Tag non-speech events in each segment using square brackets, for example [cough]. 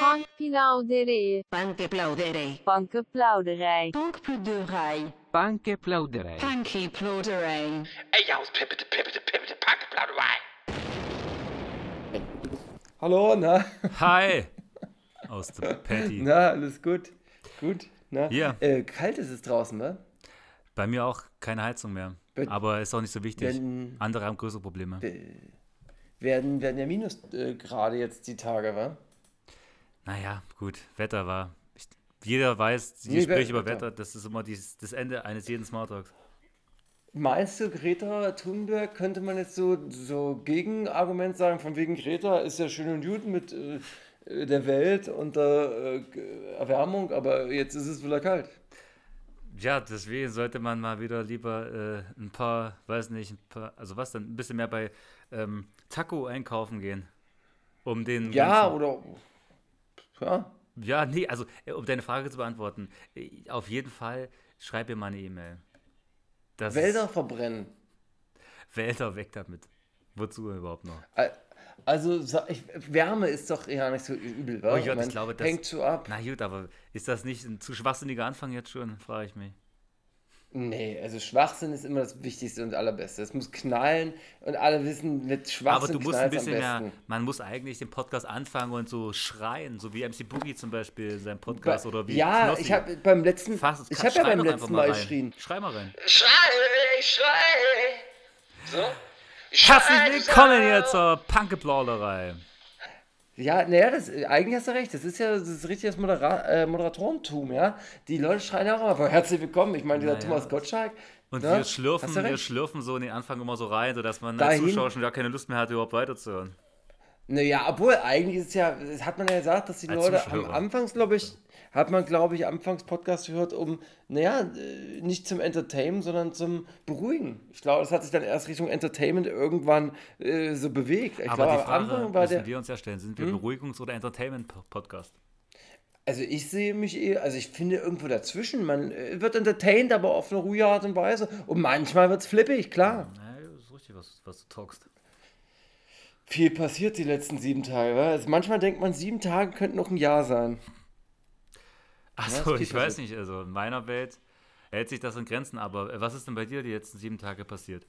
Bankplauderij. Bankplauderij. Bankenplauderij. Bankplauderij. Bankplauderij. Bankplauderij. Ey, ja, pippete, pippete, pippete, Bankplauderij. Hallo, na? Hi! [laughs] Aus der Patty. Na, alles gut? Gut? Na? Ja. Äh, kalt ist es draußen, ne? Bei mir auch keine Heizung mehr. Bei- Aber ist auch nicht so wichtig. Wenn- Andere haben größere Probleme. Werden, werden ja Minus äh, gerade jetzt die Tage, wa? Naja, gut. Wetter war. Ich, jeder weiß, die Nee, Gespräche über Wetter, das ist immer dies, das Ende eines jeden Smalltalks. Meinst du, Greta Thunberg könnte man jetzt so, so Gegenargument sagen, von wegen Greta ist ja schön und gut mit äh, der Welt und der äh, Erwärmung, aber jetzt ist es wieder kalt. Ja, deswegen sollte man mal wieder lieber äh, ein paar, weiß nicht, ein paar, also was dann, ein bisschen mehr bei ähm, Taco einkaufen gehen. Um den. Ja, ganzen- oder. Ja, Ja, nee, also äh, um deine Frage zu beantworten, äh, auf jeden Fall schreib mir mal eine E-Mail. Das Wälder verbrennen. Wälder weg damit. Wozu überhaupt noch? Al- Also, ich, Wärme ist doch ja nicht so übel, wa? Oh Gott, ich glaube, das- hängt so ab. Na gut, aber ist das nicht ein zu schwachsinniger Anfang jetzt schon, frage ich mich. Nee, also Schwachsinn ist immer das Wichtigste und Allerbeste. Es muss knallen und alle wissen, mit Aber Schwachsinn du musst ein bisschen mehr, man muss eigentlich den Podcast anfangen und so schreien, so wie MC Boogie zum Beispiel in seinem Podcast oder wie ja, Knossi. ich habe beim letzten, Fast- ich habe ja beim letzten Mal geschrien. Schrei mal rein. Schrei, schrei. So. Herzlich willkommen hier zur Pankeplauderei. Ja, naja, das, eigentlich hast du recht. Das ist ja das ist richtiges Modera äh, Moderatorentum, ja. Die Leute schreien ja auch immer, herzlich willkommen. Ich meine, dieser Naja. Thomas Gottschalk. Und Ja, wir schlürfen, wir schlürfen so in den Anfang immer so rein, sodass man als. Zuschauer schon gar keine Lust mehr hat, überhaupt weiterzuhören. Naja, obwohl eigentlich ist es ja, das hat man ja gesagt, dass die Als Leute am. Anfangs, glaube ich, hat man, glaube ich, anfangs Podcast gehört, um, naja, äh, nicht zum Entertainen, sondern zum Beruhigen. Ich glaube, das hat sich dann erst Richtung Entertainment irgendwann äh, so bewegt. Ich Aber glaube, die Frage müssen der. Hm? wir uns ja stellen, sind wir Beruhigungs- oder Entertainment-Podcast? Also ich sehe mich eher, also ich finde irgendwo dazwischen. Man äh, wird entertained, aber auf eine ruhige Art und Weise. Und manchmal wird es flippig, klar. Naja, das ist richtig, was, was du talkst. Viel passiert die letzten sieben Tage. wa? Also manchmal denkt man, sieben Tage könnten noch ein Jahr sein. Achso, ist ich weiß nicht, also in meiner Welt hält sich das in Grenzen, aber was ist denn bei dir die letzten sieben Tage passiert?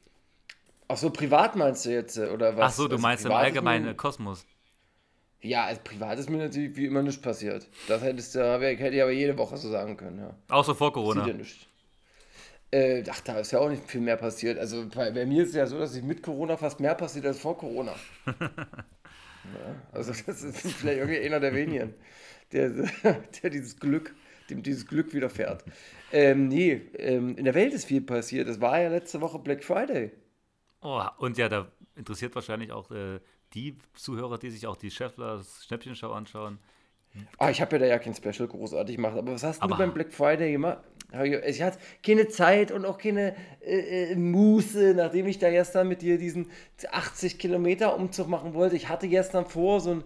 Ach so, privat meinst du jetzt, äh, oder was? Achso, du Also meinst im allgemeinen mir- Kosmos. Ja, als privat ist mir natürlich wie immer nichts passiert. Das hättest du, hätte ich aber jede Woche so sagen können, ja. Außer vor Corona. ja nicht. Äh, ach, da ist ja auch nicht viel mehr passiert. Also bei, bei mir ist es ja so, dass sich mit Corona fast mehr passiert als vor Corona. [laughs] ja, also das ist vielleicht irgendwie einer der wenigen, der, der dieses Glück, dem dieses Glück widerfährt. Ähm, nee, ähm, in der Welt ist viel passiert. Es war ja letzte Woche Black Friday. Oh, und ja, da interessiert wahrscheinlich auch äh, die Zuhörer, die sich auch die Schefflers Schnäppchenshow anschauen. Ah, ich habe ja da ja kein Special großartig gemacht, aber was hast Aber- du beim Black Friday gemacht? Ich hatte keine Zeit und auch keine äh, äh, Muße, nachdem ich da gestern mit dir diesen 80 Kilometer Umzug machen wollte. Ich hatte gestern vor, so ein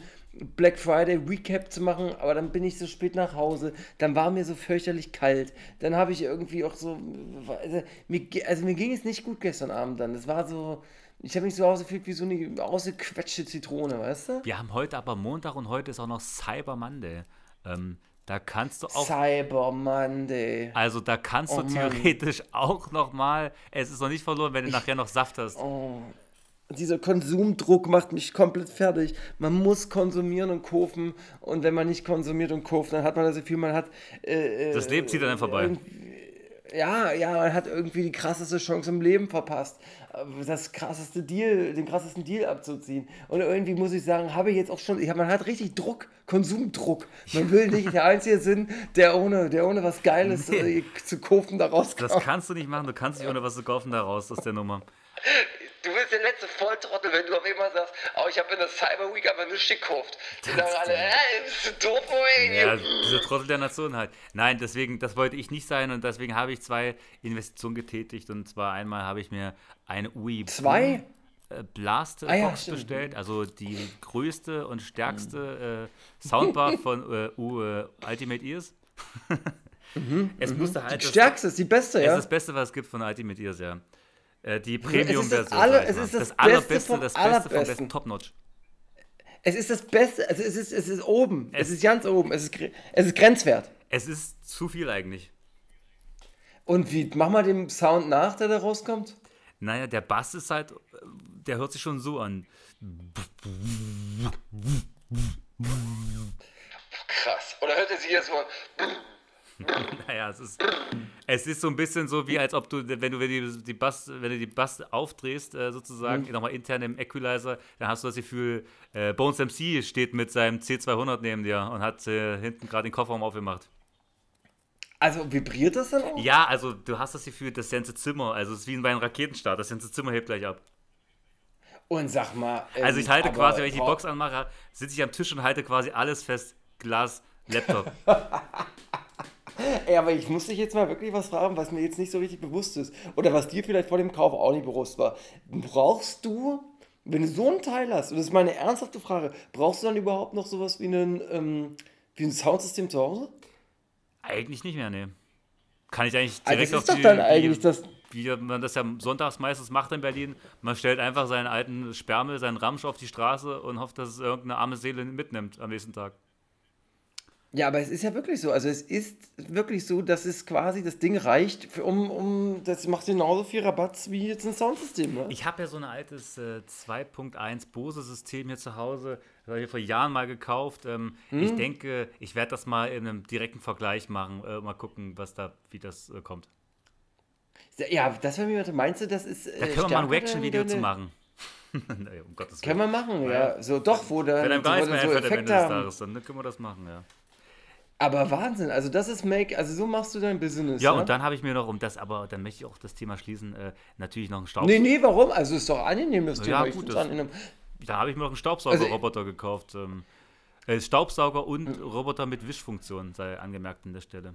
Black Friday Recap zu machen, aber dann bin ich so spät nach Hause. Dann war mir so fürchterlich kalt. Dann habe ich irgendwie auch so. Also mir, also mir ging es nicht gut gestern Abend dann. Das war so. Ich habe mich so ausgefühlt wie so eine ausgequetschte Zitrone, weißt du? Wir haben heute aber Montag und heute ist auch noch Cyber Monday. Ähm, da kannst du auch, Cyber Monday. also da kannst Oh du Mann. theoretisch auch noch mal, es ist noch nicht verloren, wenn du nachher noch Saft hast. Oh, dieser Konsumdruck macht mich komplett fertig. Man muss konsumieren und kaufen und wenn man nicht konsumiert und kauft, dann hat man das Gefühl, man hat äh, Das Leben zieht an einem vorbei. irgendwie- ja, ja, man hat irgendwie die krasseste Chance im Leben verpasst, äh, das krasseste Deal, den krassesten Deal abzuziehen. Und irgendwie muss ich sagen, habe ich jetzt auch schon, ich man hat richtig Druck, Konsumdruck. Man will [laughs] nicht der Einzige sein, der ohne, der ohne was Geiles Nee. äh, zu kaufen da rauskommt. Das kannst du nicht machen, du kannst nicht ohne was zu kaufen da raus aus der Nummer. [laughs] Du bist der letzte Volltrottel, wenn du auf einmal sagst, oh, ich habe in der Cyber Week aber nichts gekauft. Die sagen alle, äh, bist du doof, Moment. Ja, diese Trottel der Nation halt. Nein, deswegen, das wollte ich nicht sein und deswegen habe ich zwei Investitionen getätigt und zwar einmal habe ich mir eine UI Zwei? äh, Blast Ah ja, Box bestellt, also die größte und stärkste äh, Soundbar [laughs] von äh, U äh, Ultimate Ears. [laughs] es musste halt Die das, stärkste ist die beste, es ja. ist das Beste, was es gibt von Ultimate Ears, ja. Äh, die es ist das Premium-Version. ich es ist das allerbeste, Beste vom das Beste vom besten Top-Notch. Es ist das Beste, also es ist, es ist oben. Es, Es- ist ganz oben. Es ist, es ist grenzwert. Es ist zu viel eigentlich. Und wie, mach mal dem Sound nach, der da rauskommt. Naja, der Bass ist halt, der hört sich schon so an. Krass. Oder hört er sich jetzt mal. [laughs] Naja, es ist, es ist so ein bisschen so, wie als ob du, wenn du wenn die, die Bass, wenn du die Bass aufdrehst, äh, sozusagen, Mhm. nochmal intern im Equalizer, dann hast du das Gefühl, äh, Bones MC steht mit seinem C200 neben dir und hat äh, hinten gerade den Kofferraum aufgemacht. Also vibriert das dann auch? Ja, also du hast das Gefühl, das ganze Zimmer, also es ist wie bei einem Raketenstart, das ganze Zimmer hebt gleich ab. Und sag mal. ähm, Also ich halte aber quasi, wenn ich die Box anmache, sitze ich am Tisch und halte quasi alles fest. Glas, Laptop. [laughs] Ey, aber ich muss dich jetzt mal wirklich was fragen, was mir jetzt nicht so richtig bewusst ist. Oder was dir vielleicht vor dem Kauf auch nicht bewusst war. Brauchst du, wenn du so ein Teil hast, und das ist meine ernsthafte Frage, brauchst du dann überhaupt noch sowas wie, einen, ähm, wie ein Soundsystem zu Hause? eigentlich nicht mehr, ne. Kann ich eigentlich Also direkt das auf ist doch die, dann eigentlich das. wie man das ja sonntags meistens macht in Berlin. Man stellt einfach seinen alten Sperrmüll, seinen Ramsch auf die Straße und hofft, dass es irgendeine arme Seele mitnimmt am nächsten Tag. Ja, aber es ist ja wirklich so. Also es ist wirklich so, dass es quasi das Ding reicht, für, um, um, das macht genauso viel Rabatz wie jetzt ein Soundsystem. Ne? Ich habe ja so ein altes äh, 2.1 Bose-System hier zu Hause. Das habe ich vor Jahren mal gekauft. Ähm, Hm? Ich denke, ich werde das mal in einem direkten Vergleich machen. Äh, mal gucken, was da, wie das äh, kommt. Ja, das wäre mir, meinst du, das ist. Da äh, können wir mal ein Reaction-Video zu machen. [laughs] um Gottes Können Willen. wir machen, Ja. ja. So, doch, wo dann mehr dann so Effekte haben. Tages, dann können wir das machen, ja. Aber Wahnsinn, also das ist Make, also so machst du dein Business. Ja, ne? und dann habe ich mir noch, um das, aber dann möchte ich auch das Thema schließen, äh, natürlich noch einen Staub. Nee, nee, warum? Also ist doch angenehm, das Ja, Thema. Ich gut, angenehm. Da habe ich mir noch einen Staubsaugerroboter Also gekauft. Ähm, äh, Staubsauger und Hm. Roboter mit Wischfunktion, sei angemerkt an der Stelle.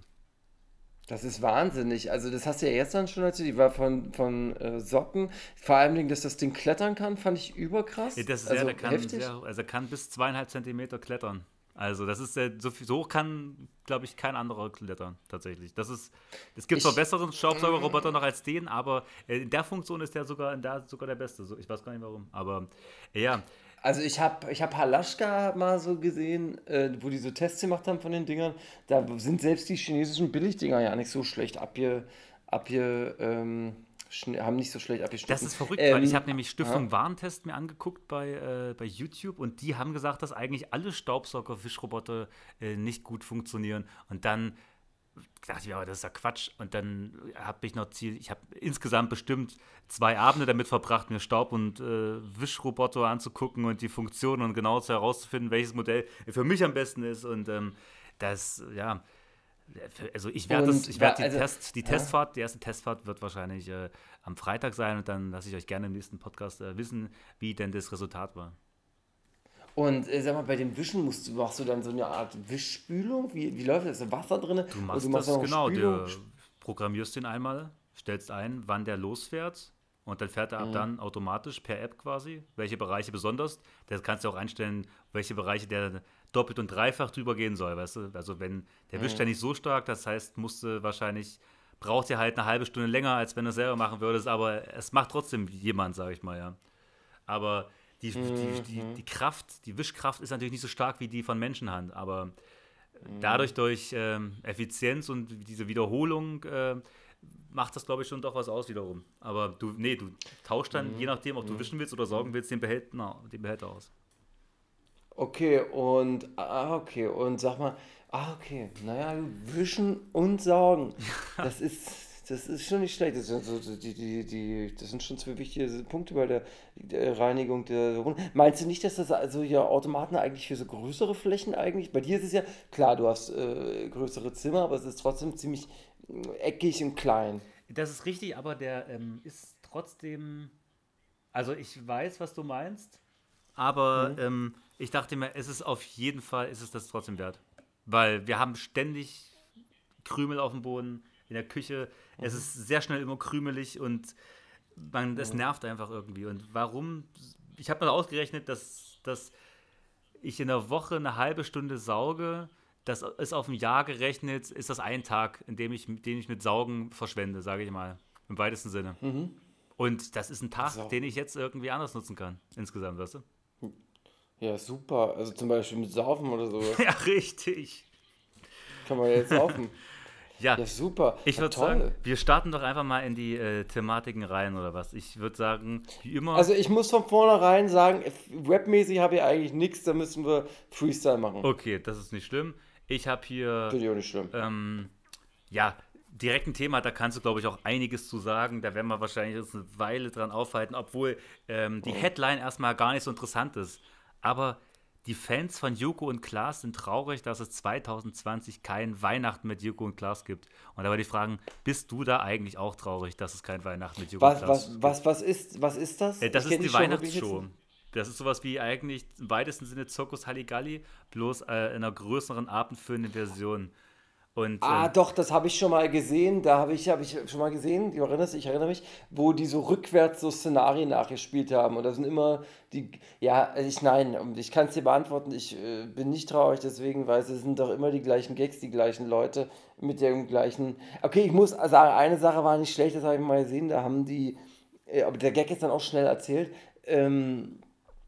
Das ist wahnsinnig. Also das hast du ja gestern schon erzählt, die war von, von äh, Socken. Vor allem, dass das Ding klettern kann, fand ich überkrass. Ja, Das ist also ja, der kann, heftig. also er kann bis zweieinhalb Zentimeter klettern. Also das ist äh, so, so hoch kann, glaube ich, kein anderer klettern, tatsächlich. Das ist, es gibt zwar besseren Staubsaugerroboter noch als den, aber äh, in der Funktion ist der sogar, in der, sogar der beste. So, ich weiß gar nicht warum. Aber äh, ja, Also ich habe ich hab Halaschka mal so gesehen, äh, wo die so Tests gemacht haben von den Dingern. Da sind selbst die chinesischen Billigdinger ja nicht so schlecht abge... abge ähm, haben nicht so schlecht abgeschnitten. Das ist verrückt, Ähm, weil ich habe nämlich Stiftung Warentest mir angeguckt bei, äh, bei YouTube und die haben gesagt, dass eigentlich alle Staubsauger-Wischroboter äh, nicht gut funktionieren. Und dann dachte ich mir, aber das ist ja Quatsch. Und dann habe ich noch Ziel, ich habe insgesamt bestimmt zwei Abende damit verbracht, mir Staub- und äh, Wischroboter anzugucken und die Funktionen und genau zu herauszufinden, welches Modell für mich am besten ist. Und ähm, das, ja, also ich werde das, werde die, also- Test, die Testfahrt, die erste Testfahrt wird wahrscheinlich äh, am Freitag sein und dann lasse ich euch gerne im nächsten Podcast äh, wissen, wie denn das Resultat war. Und äh, sag mal, bei dem Wischen musst du, machst du dann so eine Art Wischspülung? Wie, wie läuft das? Ist da Wasser drin? Du machst, Und das noch genau, Spülung? du programmierst den einmal, stellst ein, wann der losfährt und dann fährt er Mhm. ab dann automatisch per App quasi, welche Bereiche besonders. Das kannst du auch einstellen, welche Bereiche der doppelt und dreifach drüber gehen soll, weißt du? Also wenn der Mhm. wischt ja nicht so stark, das heißt, musste wahrscheinlich braucht er halt eine halbe Stunde länger, als wenn du es selber machen würdest, aber es macht trotzdem jemand, sage ich mal, ja. Aber die, die, die, Mhm. die Kraft, die Wischkraft ist natürlich nicht so stark wie die von Menschenhand, aber dadurch durch ähm, Effizienz und diese Wiederholung äh, macht das, glaube ich, schon doch was aus wiederum. Aber du, nee, du tauschst dann, je nachdem, ob du wischen willst oder saugen willst, den Behälter, den Behälter aus. Okay, und, ah, okay, und sag mal, ah, okay, naja, wischen und saugen. [laughs] Das ist, das ist schon nicht schlecht. Das sind, so, die, die, die, das sind schon zwei wichtige Punkte bei der, der Reinigung der Runde. Meinst du nicht, dass das also ja Automaten eigentlich für so größere Flächen eigentlich? Bei dir ist es ja, klar, du hast äh, größere Zimmer, aber es ist trotzdem ziemlich äh, eckig und klein. Das ist richtig, aber der ähm, ist trotzdem. Also ich weiß, was du meinst, aber ähm, ich dachte mir, es ist auf jeden Fall, ist es das trotzdem wert. Weil wir haben ständig Krümel auf dem Boden, in der Küche. Es ist sehr schnell immer krümelig und man, das nervt einfach irgendwie. Und warum? Ich habe mal ausgerechnet, dass, dass ich in der Woche eine halbe Stunde sauge. Das ist auf ein Jahr gerechnet, ist das ein Tag, in dem ich, den ich mit Saugen verschwende, sage ich mal. Im weitesten Sinne. Und das ist ein Tag, So. den ich jetzt irgendwie anders nutzen kann, insgesamt, weißt du? Ja, super. Also zum Beispiel mit Saufen oder sowas. [laughs] Ja, richtig. Kann man jetzt saufen. [laughs] Ja, Ja, super. ich Ja, würde sagen, wir starten doch einfach mal in die äh, Thematiken rein oder was. Ich würde sagen, wie immer. Also ich muss von vornherein sagen, webmäßig habe ich eigentlich nichts, da müssen wir Freestyle machen. okay, das ist nicht schlimm. Ich habe hier. Finde ich auch nicht schlimm. ähm, ja, direkt ein Thema, da kannst du, glaube ich, auch einiges zu sagen. Da werden wir wahrscheinlich uns eine Weile dran aufhalten, obwohl ähm, die Headline erstmal gar nicht so interessant ist. Aber die Fans von Joko und Klaas sind traurig, dass es 2020 kein Weihnachten mit Joko und Klaas gibt. Und da war die Fragen, bist du da eigentlich auch traurig, dass es kein Weihnachten mit Joko Was, und Klaas was, was, was, ist, was ist das? äh, das Ich ist die Weihnachtsshow. Das ist sowas wie eigentlich im weitesten Sinne Zirkus Halligalli, bloß äh, in einer größeren, abendfüllenden Version. Und Ah, ähm, doch, das habe ich schon mal gesehen. Da habe ich, hab ich schon mal gesehen, du erinnerst, ich erinnere mich, wo die so rückwärts so Szenarien nachgespielt haben. Und da sind immer die, ja, ich nein, ich kann es dir beantworten, ich äh, bin nicht traurig deswegen, weil es sind doch immer die gleichen Gags, die gleichen Leute mit dem gleichen. Okay, ich muss sagen, eine Sache war nicht schlecht, das habe ich mal gesehen, da haben die, äh, aber der Gag ist dann auch schnell erzählt. Ähm,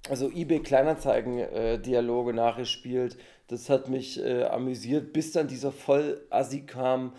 also eBay Kleinanzeigen-Dialoge nachgespielt. Das hat mich äh, amüsiert, bis dann dieser Vollassi kam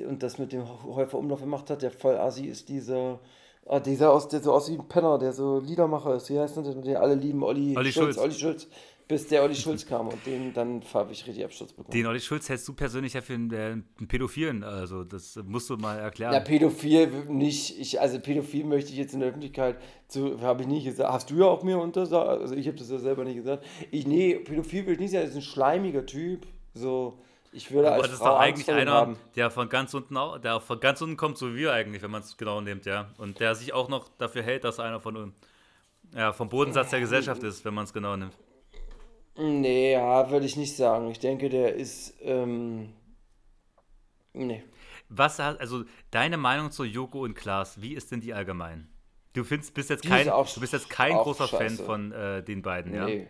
und das mit dem Häufer Umlauf gemacht hat. Der Vollassi ist dieser, ah, dieser aus, der so aussieht wie ein Penner, der so Liedermacher ist. Wie heißt denn der, den alle lieben? Olli, Olli Schulz, Schulz. Olli Schulz. Bis der Olli Schulz kam und den dann habe ich richtig Absturz bekommen. den Olli Schulz hältst du persönlich ja für einen, äh, einen Pädophilen. Also, das musst du mal erklären. Ja, pädophil nicht. Ich, also pädophil möchte ich jetzt in der Öffentlichkeit zu, habe ich nicht gesagt. Hast du ja auch mir untersagt, also ich habe das ja selber nicht gesagt. Ich, nee, pädophil will ich nicht sagen, das ist ein schleimiger Typ. So, ich würde Aber als das ist Frau doch Angst eigentlich einer, haben. der von ganz unten au- der von ganz unten kommt, so wie wir eigentlich, wenn man es genau nimmt, ja. Und der sich auch noch dafür hält, dass er einer von uns, ja, vom Bodensatz der Gesellschaft ist, wenn man es genau nimmt. Nee, ja, würde ich nicht sagen. Ich denke, der ist, ähm, nee. Was hat, also deine Meinung zu Joko und Klaas, wie ist denn die allgemein? Du findest, bist jetzt Die kein, auch- du bist jetzt kein großer Fan scheiße. von äh, den beiden, ja? Nee,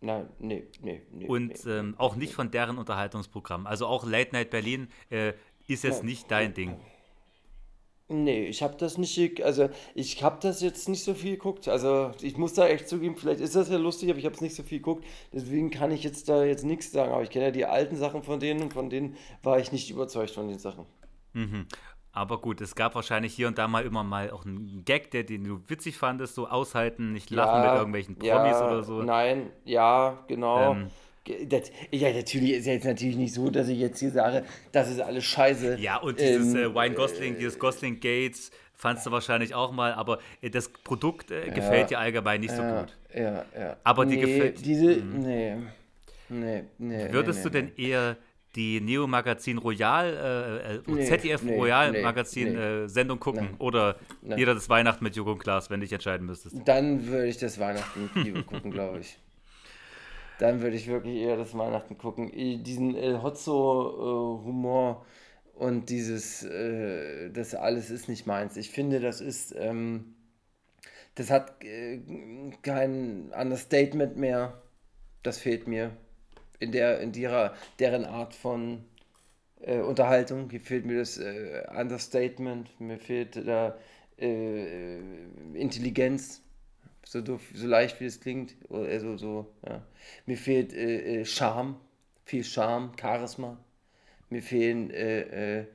nein, nee, nee, nee. Und nee. ähm, auch nicht von deren Unterhaltungsprogramm. Also auch Late Night Berlin äh, ist jetzt Nein. nicht dein Ding. Nee, ich habe das nicht, ge- also ich habe das jetzt nicht so viel geguckt. Also ich muss da echt zugeben, vielleicht ist das ja lustig, aber ich habe es nicht so viel geguckt. Deswegen kann ich jetzt da jetzt nichts sagen. Aber ich kenne ja die alten Sachen von denen und von denen war ich nicht überzeugt von den Sachen. Mhm. Aber gut, es gab wahrscheinlich hier und da mal immer mal auch einen Gag, der, den du witzig fandest, so aushalten, nicht lachen mit irgendwelchen Promis ja, oder so. Nein, ja, genau. Ähm. Das, ja, natürlich ist jetzt natürlich nicht so, dass ich jetzt hier sage, das ist alles scheiße. Ja, und dieses Ähm, äh, Wine Gosling, dieses Gosling Gates, fandst du wahrscheinlich auch mal, aber äh, das Produkt äh, gefällt dir allgemein nicht so gut. Ja, ja. Aber nee, gefällt- Mhm. diese, nee, nee, nee. Würdest nee, du nee, denn eher die Neo Magazin Royal, äh, äh, Nee, ZDF nee, Royal nee, Magazin äh, Sendung gucken Nein. oder Nein. jeder das Weihnachten mit und Klaas, wenn du dich entscheiden müsstest? Dann würde ich das Weihnachten mit Liebe gucken, glaube ich. Dann würde ich wirklich eher das Weihnachten gucken. Diesen El Hotzo-Humor und dieses, äh, das alles ist nicht meins. Ich finde, das ist, ähm, das hat äh, kein Understatement mehr. Das fehlt mir in der, in ihrer, deren Art von äh, Unterhaltung. Hier fehlt mir das äh, Understatement, mir fehlt da äh, Intelligenz, so, doof, so leicht wie es klingt. Also, so, ja. Mir fehlt äh, äh, Charme, viel Charme, Charisma. Mir fehlen äh, äh,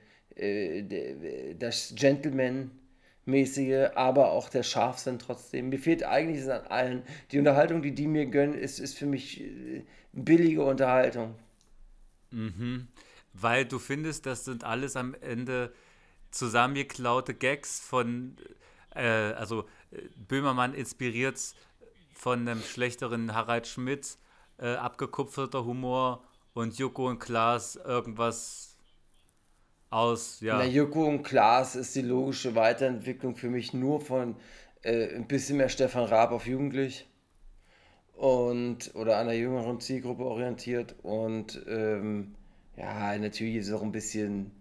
äh, das Gentleman-mäßige, aber auch der Scharfsinn trotzdem. Mir fehlt eigentlich an allen. Die Unterhaltung, die die mir gönnen, ist, ist für mich äh, billige Unterhaltung. Weil du findest, das sind alles am Ende zusammengeklaute Gags von, äh, also Böhmermann inspiriert von einem schlechteren Harald Schmidt, äh, abgekupferter Humor und Joko und Klaas irgendwas aus, ja. Na, Joko und Klaas ist die logische Weiterentwicklung für mich nur von äh, ein bisschen mehr Stefan Raab auf Jugendlich und oder einer jüngeren Zielgruppe orientiert und ähm, ja, natürlich ist es auch ein bisschen,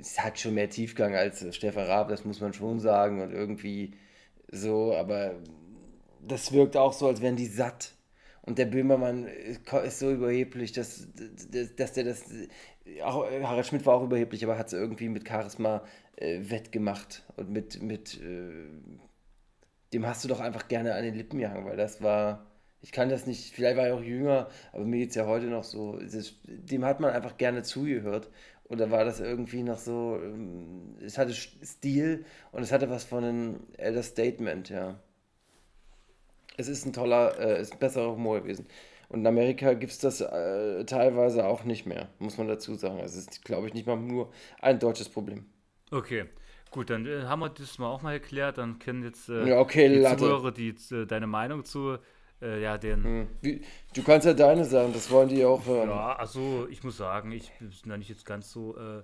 es hat schon mehr Tiefgang als Stefan Raab, das muss man schon sagen und irgendwie so, aber das wirkt auch so, als wären die satt. Und der Böhmermann ist so überheblich, dass, dass, dass der das. Auch, Harald Schmidt war auch überheblich, aber hat es irgendwie mit Charisma äh, wettgemacht. Und mit. mit äh, dem hast du doch einfach gerne an den Lippen gehangen, weil das war. Ich kann das nicht, vielleicht war ich auch jünger, aber mir geht es ja heute noch so. Ist, dem hat man einfach gerne zugehört. Da war das irgendwie noch so, ähm, es hatte Stil und es hatte was von einem Elder Statement, ja. Es ist ein toller, äh, ist ein besserer Humor gewesen. Und in Amerika gibt es das äh, teilweise auch nicht mehr, muss man dazu sagen. Es ist, glaube ich, nicht mal nur ein deutsches Problem. Okay, gut, dann äh, haben wir das mal auch mal erklärt. Dann kennen jetzt äh, Ja, okay, die Latte. Zuhörer die, äh, deine Meinung zu äh, ja, den. Hm. Wie, du kannst ja deine sagen, das wollen die auch hören. Ja, also ich muss sagen, ich bin da nicht jetzt ganz so äh,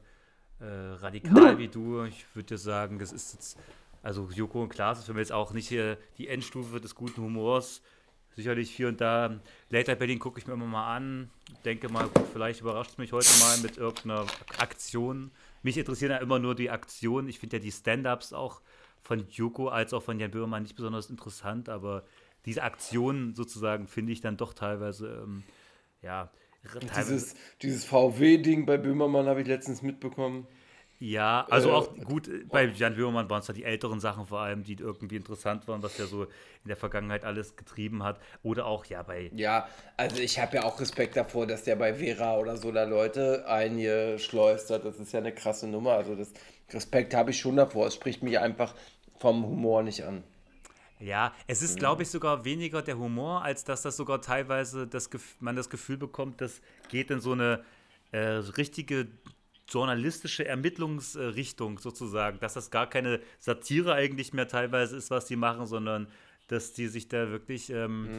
äh, radikal [laughs] wie du. Ich würde dir sagen, das ist jetzt, also Joko und Klaas ist für mich jetzt auch nicht hier die Endstufe des guten Humors. Sicherlich hier und da. Later Berlin gucke ich mir immer mal an. Denke mal, gut, vielleicht überrascht es mich heute mal mit irgendeiner Aktion. Mich interessieren ja immer nur die Aktionen. Ich finde ja die Stand-Ups auch von Joko als auch von Jan Böhmermann nicht besonders interessant, aber diese Aktionen sozusagen finde ich dann doch teilweise, ähm, ja, teilweise, Dieses, dieses VW-Ding bei Böhmermann habe ich letztens mitbekommen. Ja, also Äh, auch gut, äh, bei Jan Böhmermann waren es da die älteren Sachen vor allem, die irgendwie interessant waren, was er so in der Vergangenheit alles getrieben hat. Oder auch, ja, bei, Ja, also ich habe ja auch Respekt davor, dass der bei Vera oder so da Leute eingeschleust hat. Das ist ja eine krasse Nummer. Also das Respekt habe ich schon davor. Es spricht mich einfach vom Humor nicht an. Ja, es ist, glaube ich, sogar weniger der Humor, als dass das sogar teilweise das, man das Gefühl bekommt, das geht in so eine äh, richtige journalistische Ermittlungsrichtung sozusagen, dass das gar keine Satire eigentlich mehr teilweise ist, was die machen, sondern dass die sich da wirklich, ähm,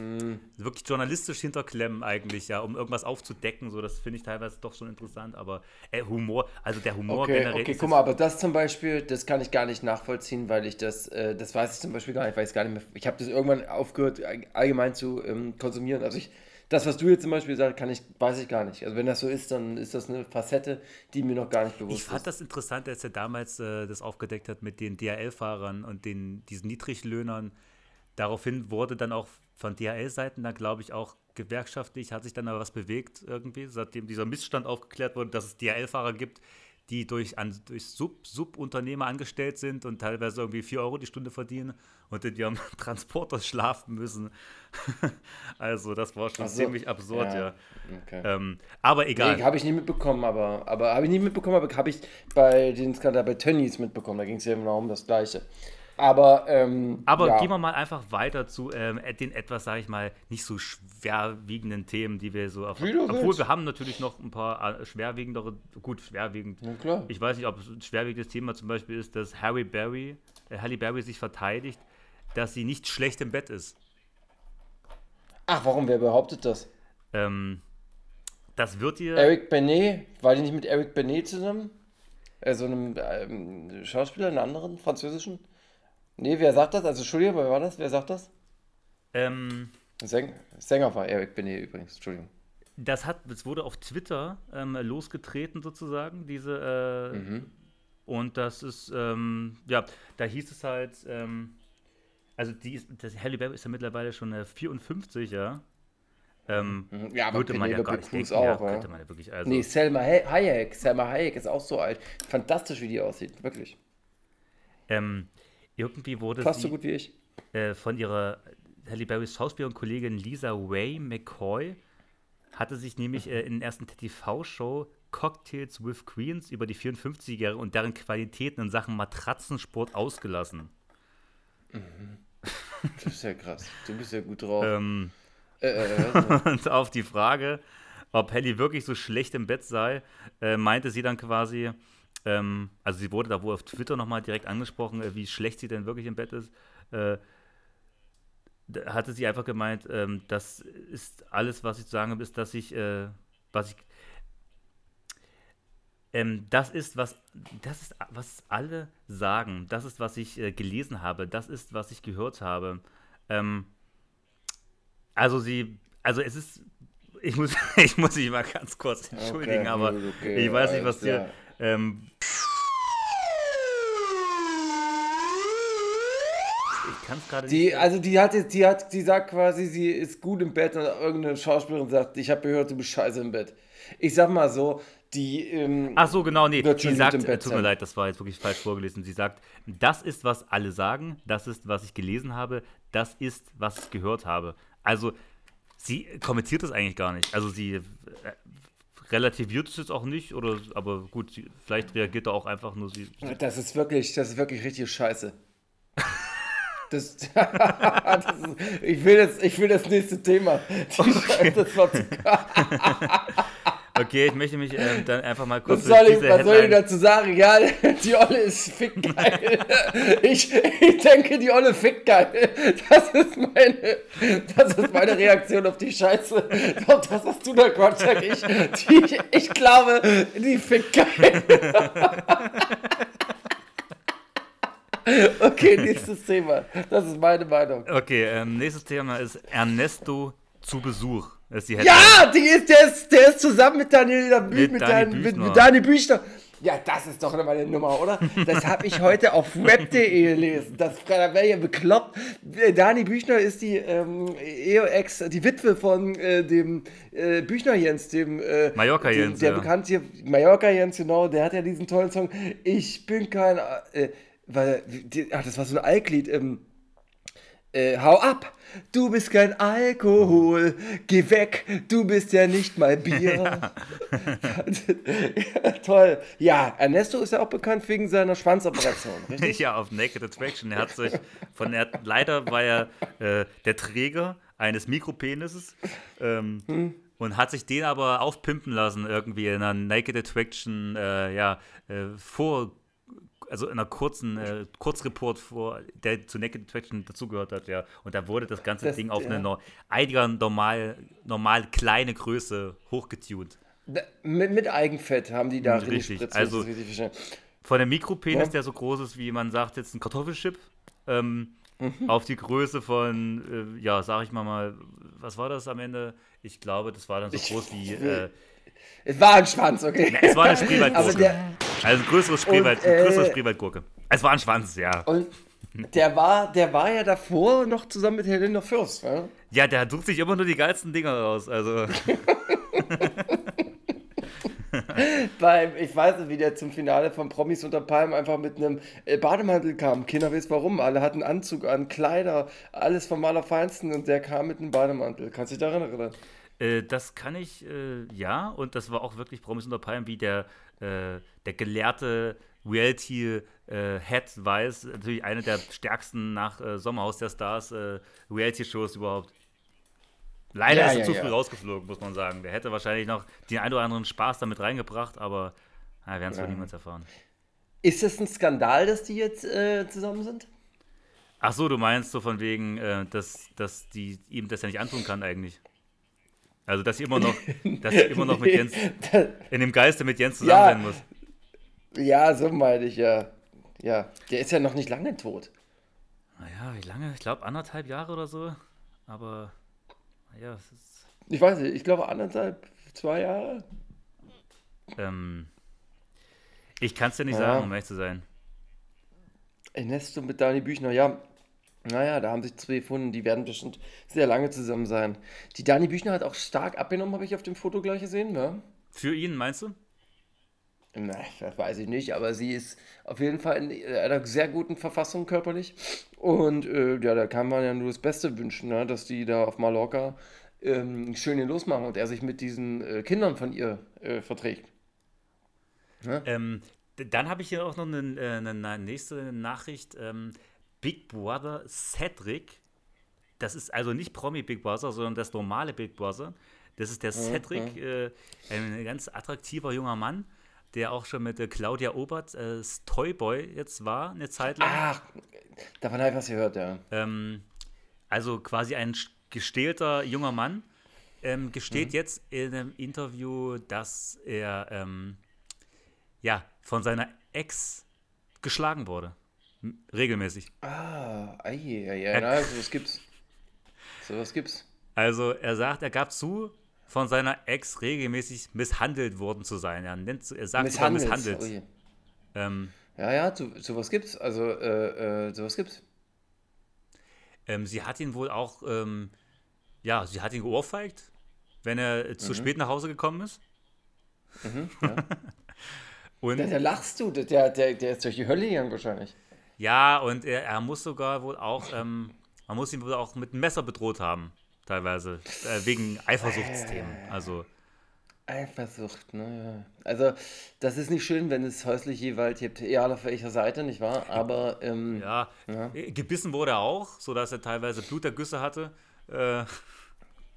wirklich journalistisch hinterklemmen eigentlich, ja, um irgendwas aufzudecken. So, das finde ich teilweise doch schon interessant. Aber äh, Humor, also der Humor Okay, generell okay, ist guck mal, aber das zum Beispiel, das kann ich gar nicht nachvollziehen, weil ich das, äh, das weiß ich zum Beispiel gar nicht, weil ich es gar nicht mehr, ich habe das irgendwann aufgehört, all- allgemein zu ähm, konsumieren. Also ich, das, was du jetzt zum Beispiel sagst, kann ich, weiß ich gar nicht. Also wenn das so ist, dann ist das eine Facette, die mir noch gar nicht bewusst Ich fand ist. das interessant, als er damals äh, das aufgedeckt hat mit den DHL-Fahrern und den, diesen Niedriglöhnern. Daraufhin wurde dann auch von DHL-Seiten dann, glaube ich, auch gewerkschaftlich, hat sich dann aber was bewegt irgendwie, seitdem dieser Missstand aufgeklärt wurde, dass es DHL-Fahrer gibt, die durch, an, durch Sub, Subunternehmer angestellt sind und teilweise irgendwie 4 Euro die Stunde verdienen und in ihrem [laughs] Transporter schlafen müssen. [laughs] also das war schon so, ziemlich absurd, ja. ja, okay. Ähm, aber egal. Nee, habe ich nie mitbekommen, aber, aber habe ich nie mitbekommen, aber habe ich bei den Skandal bei Tönnies mitbekommen. Da ging es ja genau um das Gleiche. Aber, ähm, Aber ja. gehen wir mal einfach weiter zu ähm, den etwas, sage ich mal, nicht so schwerwiegenden Themen, die wir so auf. Obwohl willst. wir haben natürlich noch ein paar äh, schwerwiegendere, gut, schwerwiegend. Na klar. Ich weiß nicht, ob es ein schwerwiegendes Thema zum Beispiel ist, dass Harry Berry, äh, Halle Berry sich verteidigt, dass sie nicht schlecht im Bett ist. Ach, warum? Wer behauptet das? Ähm, das wird ihr. Eric Benet? War die nicht mit Eric Benet zusammen? So einem ähm, Schauspieler, einen anderen, französischen? Nee, wer sagt das? Also, Entschuldigung, wer war das? Wer sagt das? Ähm, Säng Sänger war Eric Benet übrigens, Entschuldigung. das hat, es wurde auf Twitter ähm, losgetreten sozusagen, diese äh, Mhm. und das ist, ähm, ja, da hieß es halt, ähm, also die ist, das Halle Berry ist ja mittlerweile schon äh, 54, ja. Ähm, Mhm. Ja, aber man ja gar nicht denken, auch, ja. könnte man ja wirklich, also, Nee, Selma Hay- Hayek. Selma Hayek ist auch so alt. Fantastisch, wie die aussieht, wirklich. ähm, irgendwie wurde Fast sie so gut wie ich. äh, von ihrer Halle Berrys Schauspielerin Kollegin Lisa Way McCoy hatte sich nämlich äh, in der ersten TV-Show Cocktails with Queens über die 54er und deren Qualitäten in Sachen Matratzensport ausgelassen. Das ist ja krass. Du bist ja gut drauf. Ähm, Äh, äh, äh, [laughs] und auf die Frage, ob Helly wirklich so schlecht im Bett sei, äh, meinte sie dann quasi, ähm, also sie wurde da wohl auf Twitter nochmal direkt angesprochen, äh, wie schlecht sie denn wirklich im Bett ist. Äh, da hatte sie einfach gemeint, ähm, das ist alles, was ich zu sagen habe, ist, dass ich, äh, was ich, ähm, das ist, was, das ist, was alle sagen. Das ist, was ich äh, gelesen habe. Das ist, was ich gehört habe. Ähm, also sie, also es ist, ich muss, [laughs] ich muss mich mal ganz kurz entschuldigen, Okay, aber okay, ich weiß nicht, was dir. Ähm, ich kann es gerade Die, nicht. also die hat jetzt, die hat, die sagt quasi, sie ist gut im Bett und irgendeine Schauspielerin sagt, ich habe gehört, du bist scheiße im Bett. Ich sag mal so, die, ähm, Ach so, genau, nee. Gut sagt, im äh, Bett tut mir sein. leid, das war jetzt wirklich falsch vorgelesen. Sie sagt, das ist, was alle sagen, das ist, was ich gelesen habe, das ist, was ich gehört habe. Also, sie kommentiert das eigentlich gar nicht. Also sie äh, relativiert es jetzt auch nicht, oder aber gut, sie, vielleicht reagiert er auch einfach nur sie. Das ist wirklich, das ist wirklich richtig scheiße. [laughs] Das, [laughs] das ist, ich, will das, ich will das nächste Thema. Die Scheiße, das war zu [laughs] Okay, ich möchte mich ähm, dann einfach mal kurz. Was soll, ich, was soll ich dazu sagen? Ja, [laughs] die Olle ist fickgeil. [laughs] Ich, ich denke, die Olle fickgeil. Das ist meine, das ist meine Reaktion auf die Scheiße. Auf das, was du da Quatsch sag ich. Die, ich glaube, die fickgeil. [laughs] Okay, nächstes Thema. Das ist meine Meinung. Okay, ähm, nächstes Thema ist Ernesto zu Besuch. Die Headline. Ja, die ist, der, ist, der ist zusammen mit Daniel Büch, Mit mit, Dani Dan, mit, Büchner. mit Dani Büchner. Ja, das ist doch immer eine Nummer, oder? Das habe ich heute auf web.de gelesen. Das da wäre ja bekloppt. Äh, Dani Büchner ist die ähm, Ehe-Ex, die Witwe von äh, dem äh, Büchner Jens, dem äh, Mallorca dem, Jens, der ja. bekannte Mallorca Jens, genau. Der hat ja diesen tollen Song. Ich bin kein, äh, weil, die, ach, das war so ein Altlied. Ähm, äh, hau ab, du bist kein Alkohol, geh weg, du bist ja nicht mal [laughs] Bier. ja, [laughs] toll. Ja, Ernesto ist ja auch bekannt wegen seiner Schwanzoperation, [laughs] richtig? Ja, auf Naked Attraction. Er hat sich von er, leider war er äh, der Träger eines Mikropenises ähm, Hm. und hat sich den aber aufpimpen lassen irgendwie in einer Naked Attraction äh, ja äh, vor also in einer kurzen äh, Kurzreport vor der zu Naked Attraction dazugehört hat ja und da wurde das ganze Das- Ding auf ja. eine no, einiger normal normal kleine Größe hochgetunt. Da- Mit, mit Eigenfett haben die da Hm, Richtig, reingespritzt, also- richtig. Von dem Mikropenis, Ja. der so groß ist, wie man sagt, jetzt ein Kartoffelchip, ähm, Mhm. auf die Größe von, äh, ja, sag ich mal mal, was war das am Ende? Ich glaube, das war dann so Ich groß wie, äh, Es war ein Schwanz, okay. es war eine der, Also ein größeres Spreewald, Und, äh, größere Spreewaldgurke. Es war ein Schwanz, ja. und der war, der war ja davor noch zusammen mit Helena Fürst, ja? Ja, der sucht sich immer nur die geilsten Dinger raus. Also, [laughs] Beim, ich weiß nicht, wie der zum Finale von Promis unter Palmen einfach mit einem äh, Bademantel kam. Kinder weiß warum. Alle hatten Anzug an, Kleider, alles vom Allerfeinsten und der kam mit einem Bademantel. Kannst du dich daran erinnern? äh, das kann ich, äh, ja, und das war auch wirklich Promis unter Palmen, wie der, äh, der gelehrte Reality-Head weiß, natürlich eine der stärksten nach äh, Sommerhaus der Stars äh, Reality-Shows überhaupt. Leider Ja, ist er ja, zu ja. früh rausgeflogen, muss man sagen. Der hätte wahrscheinlich noch den einen oder anderen Spaß damit reingebracht, aber na, wir werden es wohl niemals erfahren. Ist das ein Skandal, dass die jetzt äh, zusammen sind? Ach so, du meinst so von wegen, äh, dass, dass die ihm das ja nicht antun kann eigentlich. Also, dass sie immer noch, [laughs] dass sie immer noch mit Jens, in dem Geiste mit Jens zusammen Ja. sein muss. ja, so meine ich ja. Ja, der ist ja noch nicht lange tot. Naja, wie lange? Ich glaube anderthalb Jahre oder so. Aber, naja, es ist, Ich weiß nicht, ich glaube anderthalb, zwei Jahre. ähm, ich kann es dir nicht Ja. sagen, um ehrlich zu sein. Ernesto mit Dani Büchner, ja. Naja, da haben sich zwei gefunden, die werden bestimmt sehr lange zusammen sein. Die Dani Büchner hat auch stark abgenommen, habe ich auf dem Foto gleich gesehen, ne? Für ihn, meinst du? Na, das weiß ich nicht, aber sie ist auf jeden Fall in einer sehr guten Verfassung körperlich. Und äh, ja, da kann man ja nur das Beste wünschen, ne? dass die da auf Mallorca ähm, schön den losmachen und er sich mit diesen äh, Kindern von ihr äh, verträgt. Ähm, d- dann habe ich hier auch noch eine, äh, eine, eine nächste Nachricht. Ähm, Big Brother Cedric. Das ist also nicht Promi Big Brother, sondern das normale Big Brother. Das ist der Cedric, äh, ein ganz attraktiver junger Mann, der auch schon mit äh, Claudia Obert äh, Toyboy jetzt war, eine Zeit lang. Ach, davon habe ich was gehört, ja. Ähm, also quasi ein gestählter junger Mann, ähm, gesteht Mhm. jetzt in einem Interview, dass er ähm, ja, von seiner Ex geschlagen wurde. M- Regelmäßig. Ah, ei, ei, ei, na, sowas gibt's. Sowas gibt's. Also er sagt, er gab zu, von seiner Ex regelmäßig misshandelt worden zu sein. Er, nennt, er sagt sogar misshandelt. Ui. Ähm, Ja, ja, so, sowas gibt's. Also, äh, äh, sowas gibt's. ähm, sie hat ihn wohl auch, ähm, ja, sie hat ihn geohrfeigt, wenn er äh, zu spät nach Hause gekommen ist. [laughs] Und Da, da lachst du, der, der, der ist durch die Hölle gegangen wahrscheinlich. Ja, und er, er muss sogar wohl auch, ähm, man muss ihn wohl auch mit einem Messer bedroht haben. teilweise. Äh, wegen Eifersuchtsthemen. Also, Eifersucht, ne? Ja. Also, das ist nicht schön, wenn es häusliche Gewalt gibt, egal auf welcher Seite, nicht wahr? Aber, ähm, ja, Ja. äh, gebissen wurde er auch, sodass er teilweise Blutergüsse hatte äh,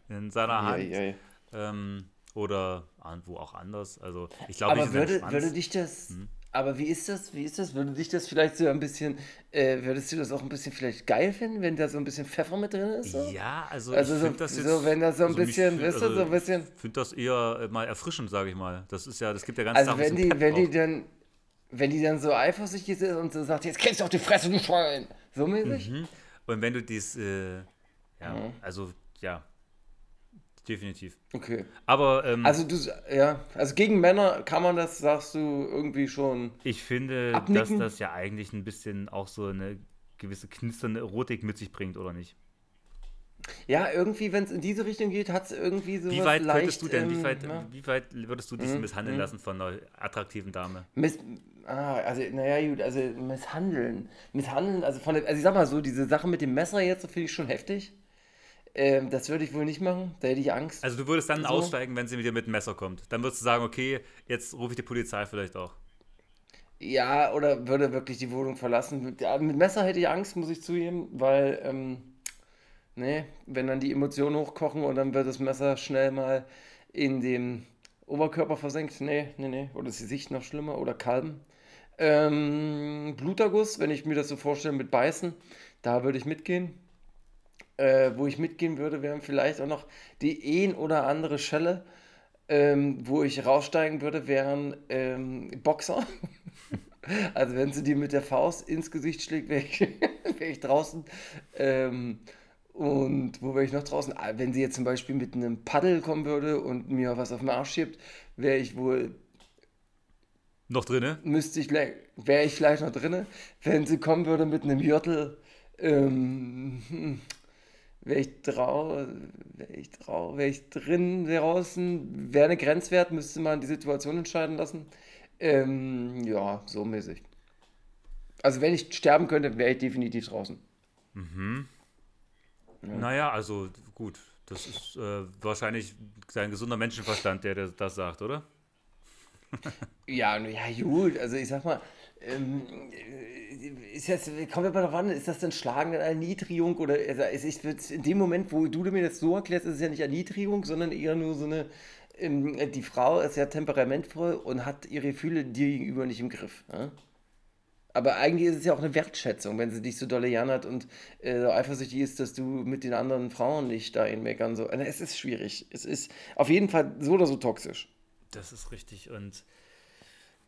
in seiner Hand. ei, ei. Ähm, oder wo auch anders. Also, ich glaube, würde, würde dich das, Hm? Aber wie ist das, wie ist das, würde dich das vielleicht so ein bisschen, äh, würdest du das auch ein bisschen vielleicht geil finden, wenn da so ein bisschen Pfeffer mit drin ist? So? Ja, also, Also ich so- finde das jetzt. so, wenn das so ein mich bisschen, find- du, so ein bisschen- Ich finde das eher äh, mal erfrischend, sage ich mal. Das ist ja, das gibt ja ganz Also wenn die, wenn die dann, wenn die dann so eifersüchtig ist und so sagt, jetzt kriegst du auf die Fresse, du Schwein. So mäßig? Mhm. Und wenn du dies, äh, ja, Mhm. also, ja, definitiv. Okay. Aber ähm, Also du, ja, also gegen Männer kann man das, sagst du, irgendwie schon. ich finde, abnicken? dass das ja eigentlich ein bisschen auch so eine gewisse knisternde Erotik mit sich bringt, oder nicht? Ja, irgendwie, wenn es in diese Richtung geht, hat es irgendwie so Wie weit leicht, könntest du denn, wie ähm, weit, ja. wie weit würdest du dich Mhm, misshandeln mhm. lassen von einer attraktiven Dame? Miss, ah, also, naja, gut, also misshandeln. Misshandeln, also von der, also ich sag mal so, diese Sache mit dem Messer jetzt, so finde ich schon heftig. Ähm, das würde ich wohl nicht machen, da hätte ich Angst. Also du würdest dann So. aussteigen, wenn sie mit dir mit dem Messer kommt. Dann würdest du sagen, okay, jetzt rufe ich die Polizei vielleicht auch. Ja, oder würde wirklich die Wohnung verlassen. Mit, ja, mit Messer hätte ich Angst, muss ich zugeben, weil, ähm, nee, wenn dann die Emotionen hochkochen und dann wird das Messer schnell mal in den Oberkörper versenkt. Nee, nee, nee. Oder ist die Sicht noch schlimmer? Oder Kalben. Ähm, Bluterguss, wenn ich mir das so vorstelle mit Beißen, da würde ich mitgehen. Äh, wo ich mitgehen würde, wären vielleicht auch noch die ein oder andere Schelle. Ähm, wo ich raussteigen würde, wären ähm, Boxer. [laughs] Also wenn sie dir mit der Faust ins Gesicht schlägt, wäre ich, [laughs] wär ich draußen. Ähm, und wo wäre ich noch draußen? Ah, Wenn sie jetzt zum Beispiel mit einem Paddel kommen würde und mir was auf den Arsch schiebt, wäre ich wohl, Noch drinne? müsste ich, wäre ich vielleicht noch drinne. Wenn sie kommen würde mit einem Jürtel, ähm, wäre ich drau, wäre ich drau, wäre ich drin, wäre draußen, wäre eine Grenzwert, müsste man die Situation entscheiden lassen. Ähm, ja, so mäßig. Also wenn ich sterben könnte, wäre ich definitiv draußen. Naja, also gut. Das ist äh, wahrscheinlich sein gesunder Menschenverstand, der das- sagt, oder? Ja, ja, gut, also ich sag mal, ähm, äh, ist das, kommt aber darauf an, ist das dann Schlagen, dann Erniedrigung oder, also wird's in dem Moment, wo du mir das so erklärst, ist es ja nicht Erniedrigung, sondern eher nur so eine, ähm, die Frau ist ja temperamentvoll und hat ihre Gefühle dir gegenüber nicht im Griff. Ja? Aber eigentlich ist es ja auch eine Wertschätzung, wenn sie dich so dolle jammert und äh, so eifersüchtig ist, dass du mit den anderen Frauen nicht da meckern so. Also es ist schwierig. Es ist auf jeden Fall so oder so toxisch. Das ist richtig. Und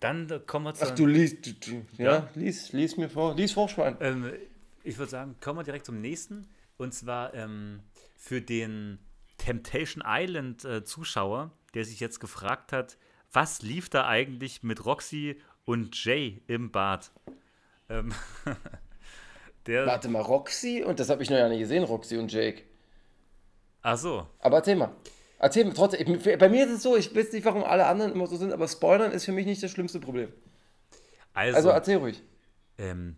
dann kommen wir zu. Ach, du liest, du, du, ja, Ja. lies, lies mir vor, lies vor, Schwein. Ähm, ich würde sagen, kommen wir direkt zum nächsten. Und zwar ähm, für den Temptation Island äh, der sich jetzt gefragt hat, was lief da eigentlich mit Roxy und Jay im Bad? Ähm. [laughs] Warte mal, Roxy, und das habe ich noch ja nicht gesehen, Roxy und Jake. Ach so. Aber erzähl mal. Erzähl mir trotzdem. Ich, bei mir ist es so, ich weiß nicht, warum alle anderen immer so sind, aber Spoilern ist für mich nicht das schlimmste Problem. Also, Also erzähl ruhig. ähm,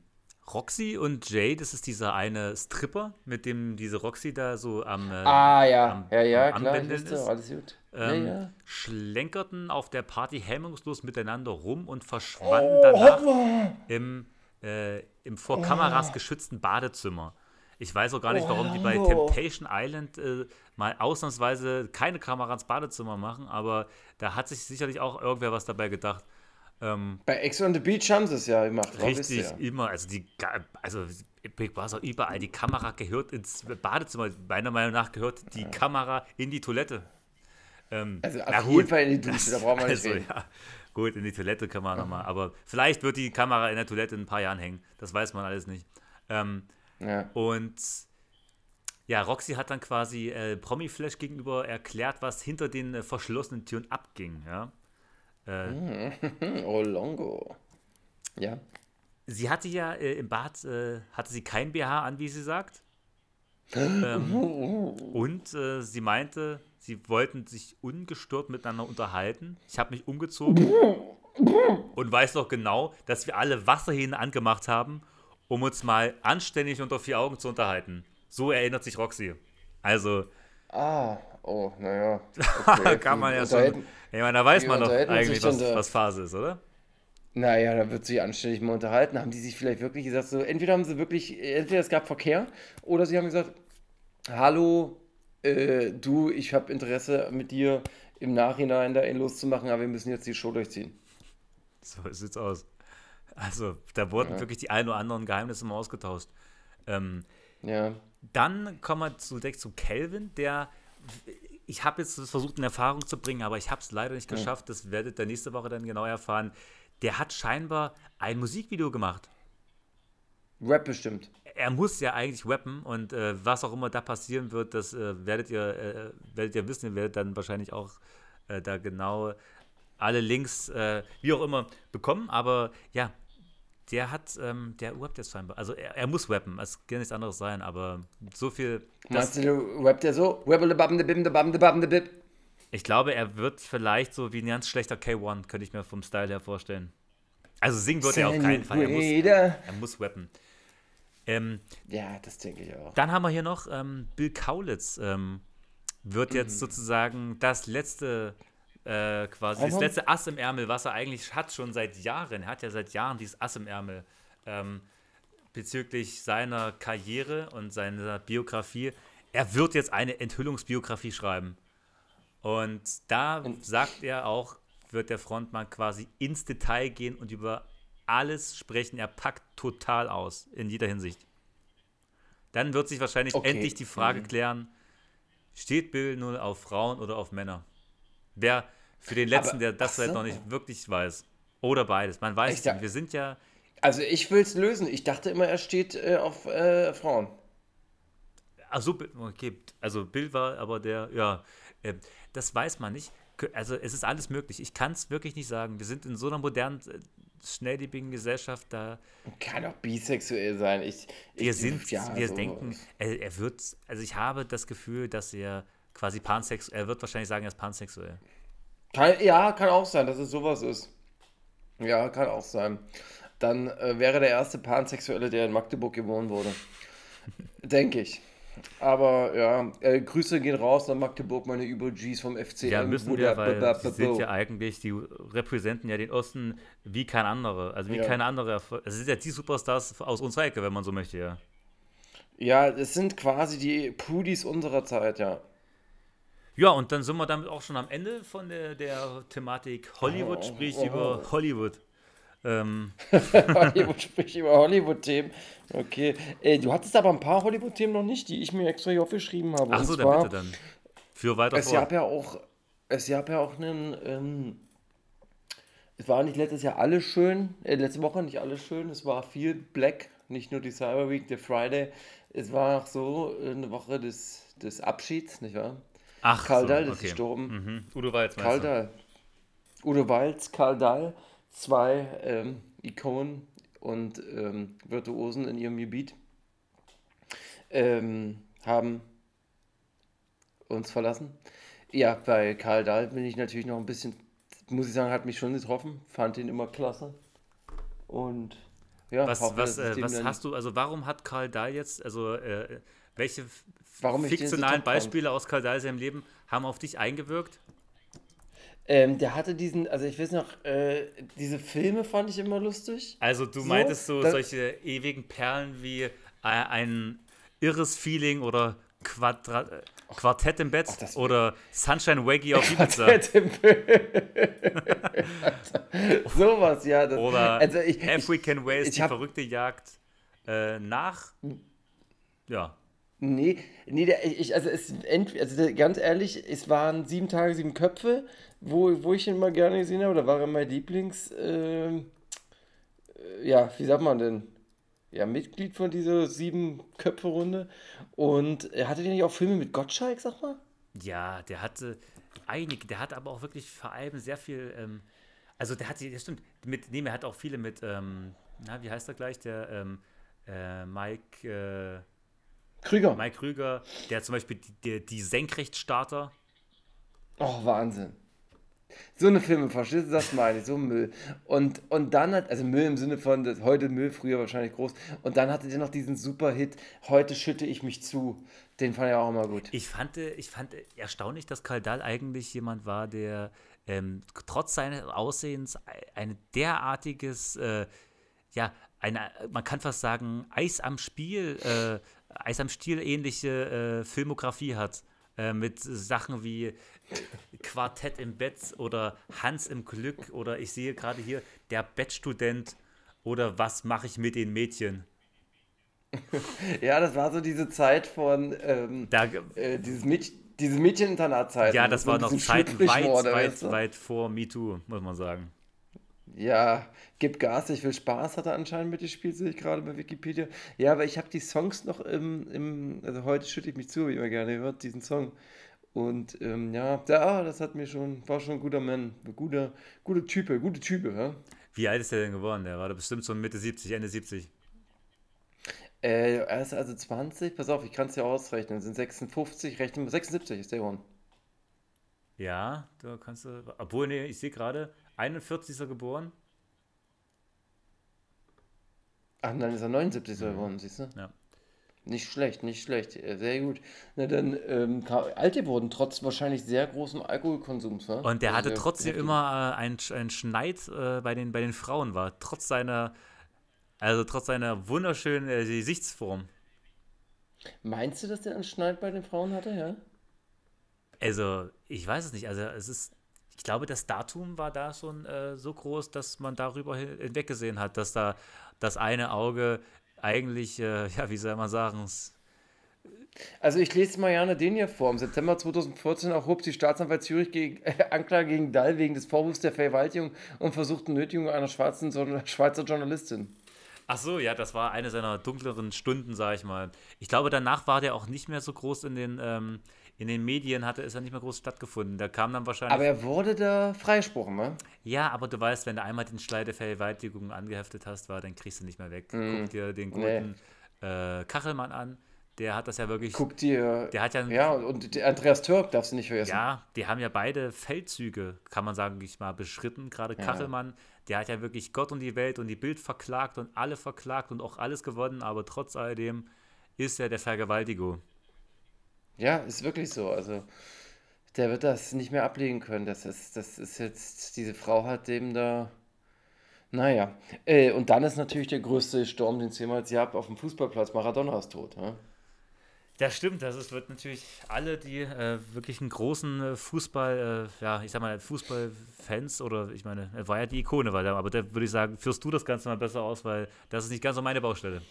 Roxy und Jay, das ist dieser eine Stripper, mit dem diese Roxy da so am. Äh, Ah ja, am- ja, ja, am klar, wusste, ist. alles gut. ähm, ja, ja. schlenkerten auf der Party hemmungslos miteinander rum und verschwanden danach im, äh, im vor Kameras geschützten Badezimmer. Ich weiß auch gar nicht, warum die bei Oh. Temptation Island äh, mal ausnahmsweise keine Kamera ins Badezimmer machen, aber da hat sich sicherlich auch irgendwer was dabei gedacht. Ähm, Bei Ex on the Beach haben sie es ja gemacht. richtig, ja. immer, also die, also Big Brother überall, die Kamera gehört ins Badezimmer. Meiner Meinung nach gehört die Kamera in die Toilette. Ähm, Also auf jeden Fall in die Dusche, da brauchen wir nicht [laughs] also, reden. ja, gut, in die Toilette kann man nochmal, aber vielleicht wird die Kamera in der Toilette in ein paar Jahren hängen. Das weiß man alles nicht. Ähm, Ja. und ja, Roxy hat dann quasi äh, Promi-Flash gegenüber erklärt, was hinter den äh, verschlossenen Türen abging. Ja? Äh, Hm, [laughs] Oh, Longo. Ja. Sie hatte ja äh, im Bad, äh, hatte sie kein BH an, wie sie sagt. [laughs] ähm, und äh, sie meinte, sie wollten sich ungestört miteinander unterhalten. Ich habe mich umgezogen [laughs] und weiß noch genau, dass wir alle Wasserhähne angemacht haben, um uns mal anständig unter vier Augen zu unterhalten. So erinnert sich Roxy. Also, Ah, oh, naja. [laughs] Okay, Kann man ja schon. Ich meine, da weiß man doch eigentlich, was, was Phase ist, oder? Naja, da wird sich anständig mal unterhalten. Haben die sich vielleicht wirklich gesagt, so, entweder haben sie wirklich, entweder es gab Verkehr oder sie haben gesagt, hallo, äh, du, ich habe Interesse mit dir im Nachhinein da einen loszumachen, aber wir müssen jetzt die Show durchziehen. So sieht's aus. Also, da wurden wirklich die ein oder anderen Geheimnisse mal ausgetauscht. Ähm, Ja. Dann kommen wir zu, direkt zu Calvin, der ich habe jetzt versucht, in Erfahrung zu bringen, aber ich habe es leider nicht geschafft. Das werdet ihr nächste Woche dann genau erfahren. Der hat scheinbar ein Musikvideo gemacht. Rap bestimmt. Er muss ja eigentlich rappen und äh, was auch immer da passieren wird, das äh, werdet, ihr, äh, werdet ihr wissen. Ihr werdet dann wahrscheinlich auch äh, da genau alle Links, äh, wie auch immer, bekommen. Aber ja, der hat, ähm, der rappt jetzt scheinbar. Also er, er muss rappen, es kann nichts anderes sein, aber so viel. Das, Meinst du, rappt der so? Wabble-babble-bim-de-bam-de-bam-de-bip. ich glaube, er wird vielleicht so wie ein ganz schlechter K1, könnte ich mir vom Style her vorstellen. Also singen wird er auf keinen Fall. Er muss, er muss rappen. Ähm, Ja, das denke ich auch. Dann haben wir hier noch ähm, Bill Kaulitz. Ähm, wird jetzt sozusagen das letzte, äh, quasi, das Warum? letzte Ass im Ärmel, was er eigentlich hat, schon seit Jahren. Er hat ja seit Jahren dieses Ass im Ärmel ähm, bezüglich seiner Karriere und seiner Biografie. Er wird jetzt eine Enthüllungsbiografie schreiben. Und da sagt er auch, wird der Frontmann quasi ins Detail gehen und über alles sprechen. Er packt total aus, in jeder Hinsicht. Dann wird sich wahrscheinlich Okay. endlich die Frage klären, steht Bill nur auf Frauen oder auf Männer? Wer für den Letzten, Aber- der das ach halt so. noch nicht wirklich weiß. Oder beides. Man weiß es nicht. Wir sind ja, Also ich will es lösen. Ich dachte immer, er steht äh, auf äh, Frauen. also okay, also Bill war aber der, ja, äh, das weiß man nicht. Also es ist alles möglich. Ich kann es wirklich nicht sagen. Wir sind in so einer modernen, äh, schnelllebigen Gesellschaft, da Kann auch bisexuell sein. Ich, wir ich, sind, ja, wir so- denken, er, er wird, also ich habe das Gefühl, dass er quasi pansexuell, er wird wahrscheinlich sagen, er ist pansexuell. Kann, ja, kann auch sein, dass es sowas ist. Ja, kann auch sein. Dann äh, wäre der erste Pansexuelle, der in Magdeburg geboren wurde. [laughs] Denke ich. Aber ja, äh, Grüße gehen raus nach Magdeburg, meine Über-Gs vom FCM. Ja, müssen wir, weil sie sind ja eigentlich, die repräsentieren ja den Osten wie kein anderer. Also wie Ja. keine andere. Es sind ja die Superstars aus unserer Ecke, wenn man so möchte, ja. Ja, es sind quasi die Pudis unserer Zeit, ja. Ja, und dann sind wir damit auch schon am Ende von der, der Thematik Hollywood, Oh, sprich oh. über Hollywood. Ähm, [laughs] Hollywood spricht über Hollywood-Themen. Okay. Äh, du hattest aber ein paar Hollywood-Themen noch nicht, die ich mir extra hier aufgeschrieben habe. ach so, dann bitte dann. Für weiter Es vor. gab ja auch, es gab ja auch einen, ähm, es war nicht letztes Jahr alles schön, äh, letzte Woche nicht alles schön, es war viel Black, nicht nur die Cyber Week, der Friday, es war auch so eine Woche des, des Abschieds, nicht wahr? Ach, Karl so, Dahl ist okay. gestorben. Mhm. Udo Walz, Karl? Dahl. Udo Walz, Karl Dahl, zwei ähm, Ikonen und ähm, Virtuosen in ihrem Gebiet, ähm, haben uns verlassen. Ja, bei Karl Dahl bin ich natürlich noch ein bisschen, muss ich sagen, hat mich schon getroffen, fand ihn immer klasse. Und ja, Was, hoffe, was, äh, was hast du, also warum hat Karl Dahl jetzt, also äh, welche Warum fiktionalen? Beispiele aus Karl Dahl seinem Leben haben auf dich eingewirkt? Ähm, der hatte diesen, also ich weiß noch, äh, diese Filme fand ich immer lustig. Also du So, meintest so solche ewigen Perlen wie äh, ein irres Feeling oder Quadra äh, Quartett im Bett das- oder Sunshine Waggy auf [laughs] Ibiza [laughs] Sowas, ja. Das, oder also ich, ich, African Ways, ich die verrückte Jagd äh, nach. Ja, Nee, nee, der, ich, also, es, also der, ganz ehrlich, es waren sieben Tage, sieben Köpfe, wo, wo ich ihn mal gerne gesehen habe, da war er mein Lieblings, ähm, äh, ja, wie sagt man denn? Ja, Mitglied von dieser sieben-Köpfe-Runde. Und er hatte den nicht auch Filme mit Gottschalk, sag mal? ja, der hatte einige, der hat aber auch wirklich vor allem sehr viel, ähm, also der hatte, das stimmt, mit, nee, er hat auch viele mit, ähm, na, wie heißt er gleich, der ähm, äh, Mike, äh, Krüger. Mike Krüger, der zum Beispiel die, die, die Senkrechtstarter, Oh, Wahnsinn. So eine Filme, verstehst du, das meine ich, so Müll. Und, und dann hat, also Müll im Sinne von, das, heute Müll, früher wahrscheinlich groß. Und dann hatte der noch diesen Super-Hit, heute schütte ich mich zu. Den fand ich auch immer gut. Ich fand, ich fand erstaunlich, dass Kaldal eigentlich jemand war, der ähm, trotz seines Aussehens ein derartiges, äh, ja, eine, man kann fast sagen, Eis am Spiel, äh, Eis am Stiel ähnliche äh, Filmografie hat. Äh, mit Sachen wie äh, Quartett im Bett oder Hans im Glück oder ich sehe gerade hier der Bettstudent oder was mache ich mit den Mädchen. [laughs] ja, das war so diese Zeit von ähm, da, äh, dieses Mädchen diese Mädcheninternat-Zeit. Ja, das war noch Zeit weit, weit, weit vor MeToo, muss man sagen. Ja, gib Gas, ich will Spaß, hat er anscheinend mitgespielt, sehe ich gerade bei Wikipedia. Ja, aber ich habe die Songs noch im, im, also heute schütte ich mich zu, wie immer gerne hört, diesen Song. Und ähm, ja, ja, das hat mir schon, war schon ein guter Mann, guter, guter Type, gute Type, ja. Wie alt ist der denn geworden? Der war da bestimmt so Mitte 70, Ende 70. Äh, er ist also 20, pass auf, ich kann es ja ausrechnen, sind 56, rechnen 76 ist der geworden. Ja, da kannst du, obwohl, nee, ich sehe gerade, 41 ist er geboren. Ach, dann ist er 79 mhm. geworden, siehst du? Ja. Nicht schlecht, nicht schlecht. Sehr gut. Na dann, ähm, alte wurden trotz wahrscheinlich sehr großem Alkoholkonsums, wa? Und der also hatte trotzdem immer äh, ein, ein Schneid äh, bei, den, bei den Frauen, war trotz seiner, also trotz seiner wunderschönen äh, Gesichtsform. Meinst du, dass der einen Schneid bei den Frauen hatte, ja? Also, ich weiß es nicht. Also, es ist ich glaube, das Datum war da schon äh, so groß, dass man darüber hinweggesehen hat, dass da das eine Auge eigentlich, äh, [laughs] ja, wie soll man sagen, also ich lese mal gerne den hier vor. Im September 2014 erhob die Staatsanwalt Zürich gegen, äh, Anklage gegen Dall wegen des Vorwurfs der Vergewaltigung und versuchten Nötigung einer schwarzen, Schweizer Journalistin. Ach so, ja, das war eine seiner dunkleren Stunden, sag ich mal. Ich glaube, danach war der auch nicht mehr so groß in den ähm, in den Medien hatte es ja nicht mehr groß stattgefunden. Da kam dann wahrscheinlich. Aber er wurde da freigesprochen, ne? Ja, aber du weißt, wenn du einmal den Schlei der Vergewaltigung angeheftet hast, war, dann kriegst du nicht mehr weg. Mm. Guck dir den guten nee. äh, Kachelmann an. Der hat das ja wirklich. Guck dir. Der hat ja. Ja, und Andreas Türk darfst du nicht vergessen. Ja, die haben ja beide Feldzüge, kann man sagen, ich mal beschritten. Gerade ja. Kachelmann, der hat ja wirklich Gott und die Welt und die Bild verklagt und alle verklagt und auch alles gewonnen, aber trotz alledem ist er der Vergewaltiger. Ja, ist wirklich so. Also, der wird das nicht mehr ablegen können. Das ist, das ist jetzt, diese Frau hat dem da. Naja. Äh, und dann ist natürlich der größte Sturm, den es jemals gab, auf dem Fußballplatz. Maradona ist tot. Ja? Das stimmt, das ist, wird natürlich alle, die äh, wirklich einen großen äh, Fußball, äh, ja, ich sag mal, Fußballfans oder ich meine, er war ja die Ikone, weil, aber da würde ich sagen, führst du das Ganze mal besser aus, weil das ist nicht ganz so meine Baustelle.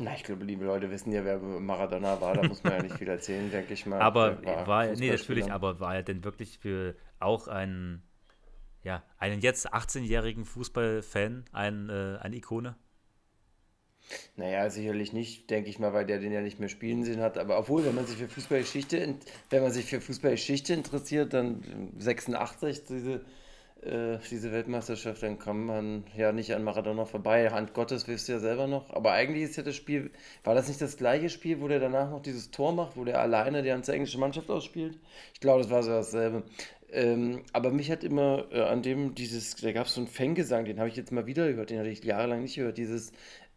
Na, ich glaube, liebe Leute wissen ja, wer Maradona war. Da muss man ja nicht viel erzählen, denke ich mal. Aber war, war nee, natürlich, aber war er denn wirklich für auch einen, ja, einen jetzt 18-jährigen Fußballfan ein, äh, eine Ikone? Naja, sicherlich nicht, denke ich mal, weil der den ja nicht mehr spielen sehen hat. Aber obwohl, wenn man sich für Fußballgeschichte, wenn man sich für Fußballgeschichte interessiert, dann 86 diese äh, diese Weltmeisterschaft, dann kann man ja nicht an Maradona vorbei. Hand Gottes wisst ihr ja selber noch. Aber eigentlich ist ja das Spiel, war das nicht das gleiche Spiel, wo der danach noch dieses Tor macht, wo der alleine die ganze englische Mannschaft ausspielt? Ich glaube, das war so dasselbe. Ähm, aber mich hat immer äh, an dem dieses, da gab es so einen Fanggesang, den habe ich jetzt mal wieder gehört, den hatte ich jahrelang nicht gehört. Dieses,